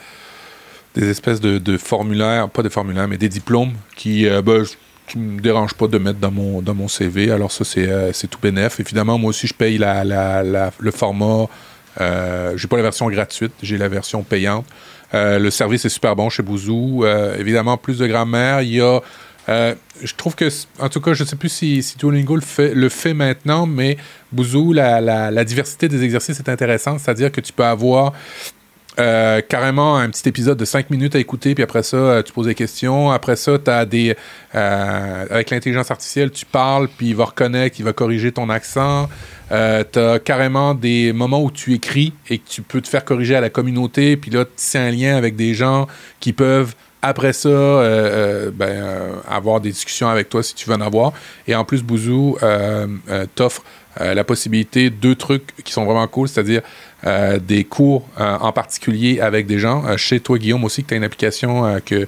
S2: des espèces de, formulaires, pas des formulaires, mais des diplômes qui, ben, qui me dérange pas de mettre dans mon, dans mon CV. Alors ça, c'est tout bénef. Évidemment, moi aussi, je paye la, le format. Euh, j'ai pas la version gratuite, j'ai la version payante. Euh, le service est super bon chez Bouzou. Euh, évidemment, plus de grammaire. Il y a. Euh, je trouve que, en tout cas, je ne sais plus si, si le fait, le fait maintenant, mais Bouzou, la, la, diversité des exercices est intéressante. C'est-à-dire que tu peux avoir carrément un petit épisode de 5 minutes à écouter, puis après ça, tu poses des questions. Après ça, tu as des. avec l'intelligence artificielle, tu parles, puis il va reconnaître, il va corriger ton accent. Euh, tu as carrément des moments où tu écris et que tu peux te faire corriger à la communauté, puis là, c'est un lien avec des gens qui peuvent après ça, euh, euh, ben, avoir des discussions avec toi si tu veux en avoir. Et en plus, Bouzou t'offre la possibilité, deux trucs qui sont vraiment cool, c'est-à-dire des cours en particulier avec des gens. chez toi, Guillaume, aussi, que tu as une application que,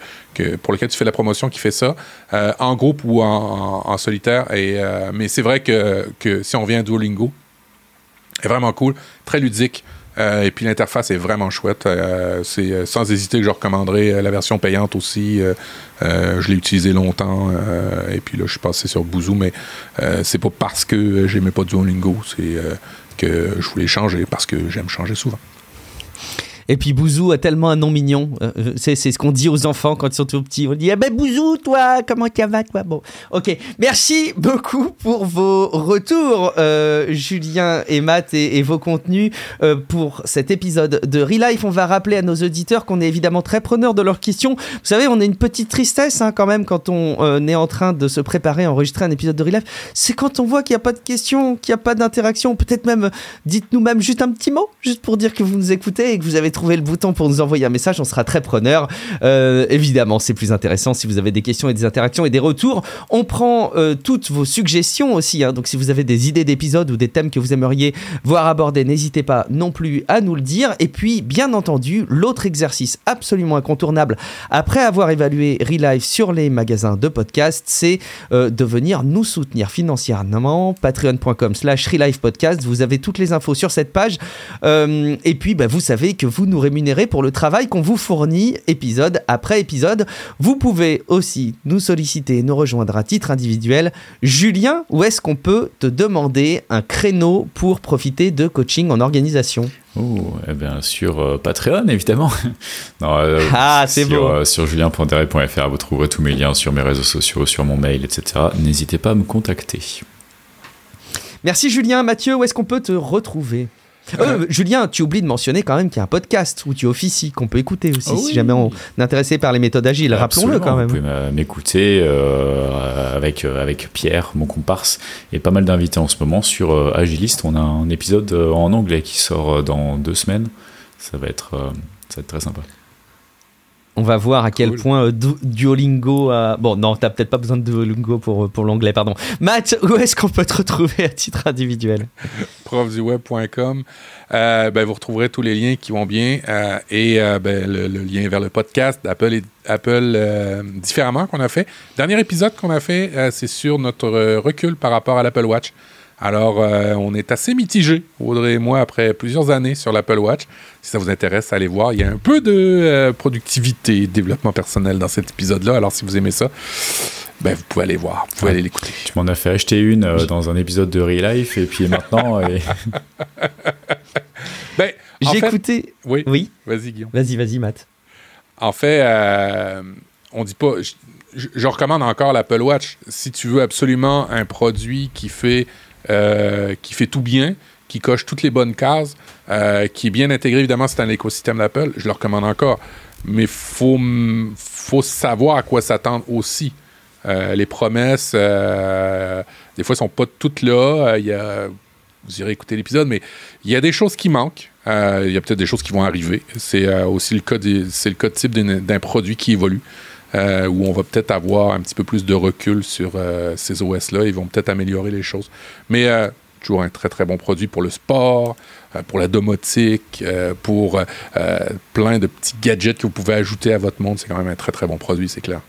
S2: pour laquelle tu fais la promotion qui fait ça, en groupe ou en, solitaire. Et, mais c'est vrai que, que si on vient à Duolingo, est vraiment cool, très ludique. Euh, et puis l'interface est vraiment chouette. Euh, c'est euh, sans hésiter que je recommanderais la version payante aussi. je l'ai utilisé longtemps. et puis là, je suis passé sur Bouzou, mais c'est pas parce que j'aimais pas Duolingo, c'est que je voulais changer parce que j'aime changer souvent.
S1: Et puis Bouzou a tellement un nom mignon. Euh, euh, c'est, ce qu'on dit aux enfants quand ils sont tout petits. On dit eh ben Bouzou, toi, comment tu vas, toi? Bon, ok. Merci beaucoup pour vos retours, euh, Julien et Matt, et, vos contenus pour cet épisode de Relife. On va rappeler à nos auditeurs qu'on est évidemment très preneurs de leurs questions. Vous savez, on a une petite tristesse hein, quand même quand on est en train de se préparer à enregistrer un épisode de Relife. C'est quand on voit qu'il n'y a pas de questions, qu'il n'y a pas d'interaction. Peut-être même, dites-nous même juste un petit mot, juste pour dire que vous nous écoutez et que vous avez trouver le bouton pour nous envoyer un message, on sera très preneur. Euh, évidemment, c'est plus intéressant si vous avez des questions et des interactions et des retours. On prend euh, toutes vos suggestions aussi. Hein. donc, si vous avez des idées d'épisodes ou des thèmes que vous aimeriez voir abordés, n'hésitez pas non plus à nous le dire. Et puis, bien entendu, l'autre exercice absolument incontournable après avoir évalué Relive sur les magasins de podcast, c'est euh, de venir nous soutenir financièrement. Patreon.com slash Podcast. Vous avez toutes les infos sur cette page. et puis, bah, vous savez que vous nous rémunérer pour le travail qu'on vous fournit épisode après épisode. Vous pouvez aussi nous solliciter, nous rejoindre à titre individuel. Julien, où est-ce qu'on peut te demander un créneau pour profiter de coaching en organisation?
S3: Oh, eh bien, sur euh, Patreon, évidemment. *laughs*
S1: Euh, ah, c'est
S3: beau. Euh, sur julien.derry.fr, vous trouverez tous mes liens sur mes réseaux sociaux, sur mon mail, etc. N'hésitez pas à me contacter.
S1: Merci Julien. Mathieu, où est-ce qu'on peut te retrouver? Euh, Julien, tu oublies de mentionner quand même qu'il y a un podcast où tu officies, qu'on peut écouter aussi, oh si jamais on est intéressé par les méthodes agiles. Rappelons-le quand même.
S3: Vous pouvez m'écouter euh, avec, euh, avec Pierre, mon comparse, et pas mal d'invités en ce moment sur Agiliste. On a un épisode en anglais qui sort dans deux semaines. Ça va être, ça va être très sympa.
S1: On va voir à quel point euh, Duolingo a... Bon, non, t'as peut-être pas besoin de Duolingo pour, euh, pour l'anglais, pardon. Matt, où est-ce qu'on peut te retrouver à titre individuel? *laughs*
S2: profduweb.com. Euh, ben, vous retrouverez tous les liens qui vont bien et ben, le, lien vers le podcast d'Apple et Apple différemment qu'on a fait. Dernier épisode qu'on a fait, c'est sur notre recul par rapport à l'Apple Watch. Alors, euh, on est assez mitigé, Audrey et moi, après plusieurs années sur l'Apple Watch. Si ça vous intéresse, allez voir. Il y a un peu de euh, productivité et développement personnel dans cet épisode-là. Alors, si vous aimez ça, ben, vous pouvez aller voir, vous pouvez aller l'écouter.
S3: Tu m'en as fait acheter une euh, dans un épisode de Real Life, et puis maintenant. *laughs*
S1: ben, J'ai écouté.
S2: Oui. oui. Vas-y, Guillaume.
S1: Vas-y, vas-y, Matt.
S2: En fait, on dit pas. je recommande encore l'Apple Watch. Si tu veux absolument un produit qui fait euh, qui fait tout bien, qui coche toutes les bonnes cases, euh, qui est bien intégré, évidemment, c'est un écosystème d'Apple. Je le recommande encore. Mais il faut, faut savoir à quoi s'attendre aussi. Euh, les promesses, des fois, sont pas toutes là. Vous irez écouter l'épisode, mais il y a des choses qui manquent. il y a peut-être des choses qui vont arriver. C'est aussi le cas, c'est le type d'un produit qui évolue. Euh, où on va peut-être avoir un petit peu plus de recul sur euh, ces OS-là. Ils vont peut-être améliorer les choses. Mais euh, toujours un très très bon produit pour le sport, pour la domotique, pour plein de petits gadgets que vous pouvez ajouter à votre monde. C'est quand même un très très bon produit, c'est clair.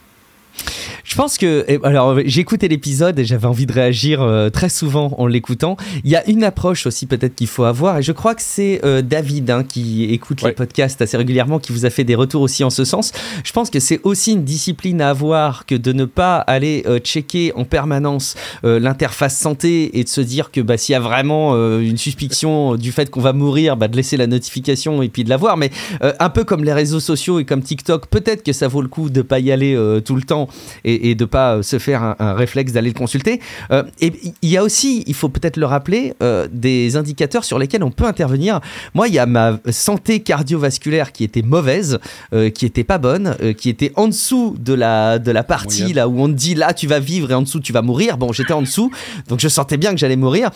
S1: Je pense que, alors j'ai écouté l'épisode et j'avais envie de réagir euh, très souvent en l'écoutant. Il y a une approche aussi peut-être qu'il faut avoir et je crois que c'est euh, David hein, qui écoute les podcasts assez régulièrement qui vous a fait des retours aussi en ce sens. Je pense que c'est aussi une discipline à avoir que de ne pas aller euh, checker en permanence l'interface santé et de se dire que bah, s'il y a vraiment une suspicion du fait qu'on va mourir, bah, de laisser la notification et puis de la voir. Mais un peu comme les réseaux sociaux et comme TikTok, peut-être que ça vaut le coup de pas y aller tout le temps et, et de pas se faire un, réflexe d'aller le consulter. Euh, et il y a aussi, il faut peut-être le rappeler, euh, des indicateurs sur lesquels on peut intervenir. Moi, il y a ma santé cardiovasculaire qui était mauvaise, euh, qui était pas bonne, qui était en dessous de la, de la partie là où on te dit là tu vas vivre et en dessous tu vas mourir. Bon, j'étais en dessous, donc je sentais bien que j'allais mourir.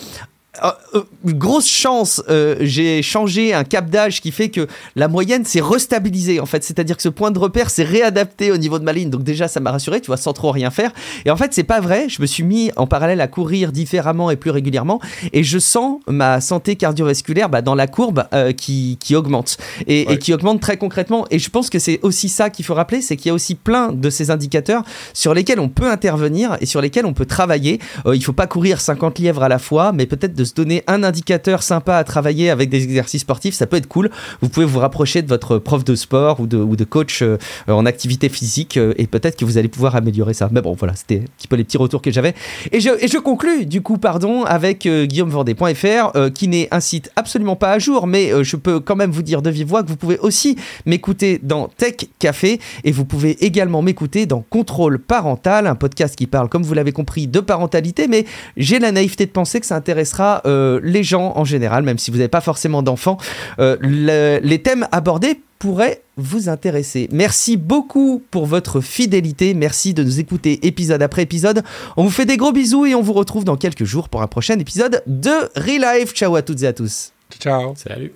S1: Euh, euh, grosse chance, euh, j'ai changé un cap d'âge qui fait que la moyenne s'est restabilisée en fait. C'est-à-dire que ce point de repère s'est réadapté au niveau de ma ligne. Donc déjà, ça m'a rassuré, tu vois, sans trop rien faire. Et en fait, c'est pas vrai. Je me suis mis en parallèle à courir différemment et plus régulièrement. Et je sens ma santé cardiovasculaire bah, dans la courbe qui, qui, augmente. Et, et, qui augmente très concrètement. Et je pense que c'est aussi ça qu'il faut rappeler, c'est qu'il y a aussi plein de ces indicateurs sur lesquels on peut intervenir et sur lesquels on peut travailler. il faut pas courir 50 lièvres à la fois, mais peut-être de se donner un indicateur sympa à travailler avec des exercices sportifs, ça peut être cool. Vous pouvez vous rapprocher de votre prof de sport ou de, ou de coach euh, en activité physique euh, et peut-être que vous allez pouvoir améliorer ça. Mais bon, voilà, c'était un petit peu les petits retours que j'avais. Et je, et je du coup, pardon, avec euh, guillaumevendée.fr, qui n'est un site absolument pas à jour, mais je peux quand même vous dire de vive voix que vous pouvez aussi m'écouter dans Tech Café et vous pouvez également m'écouter dans Contrôle Parental, un podcast qui parle, comme vous l'avez compris, de parentalité, mais j'ai la naïveté de penser que ça intéressera euh, les gens en général, même si vous n'avez pas forcément d'enfants. Euh, les thèmes abordés pourraient vous intéresser. Merci beaucoup pour votre fidélité. Merci de nous écouter épisode après épisode. On vous fait des gros bisous et on vous retrouve dans quelques jours pour un prochain épisode de Real Life. Ciao à toutes et à tous.
S2: Ciao.
S3: Salut.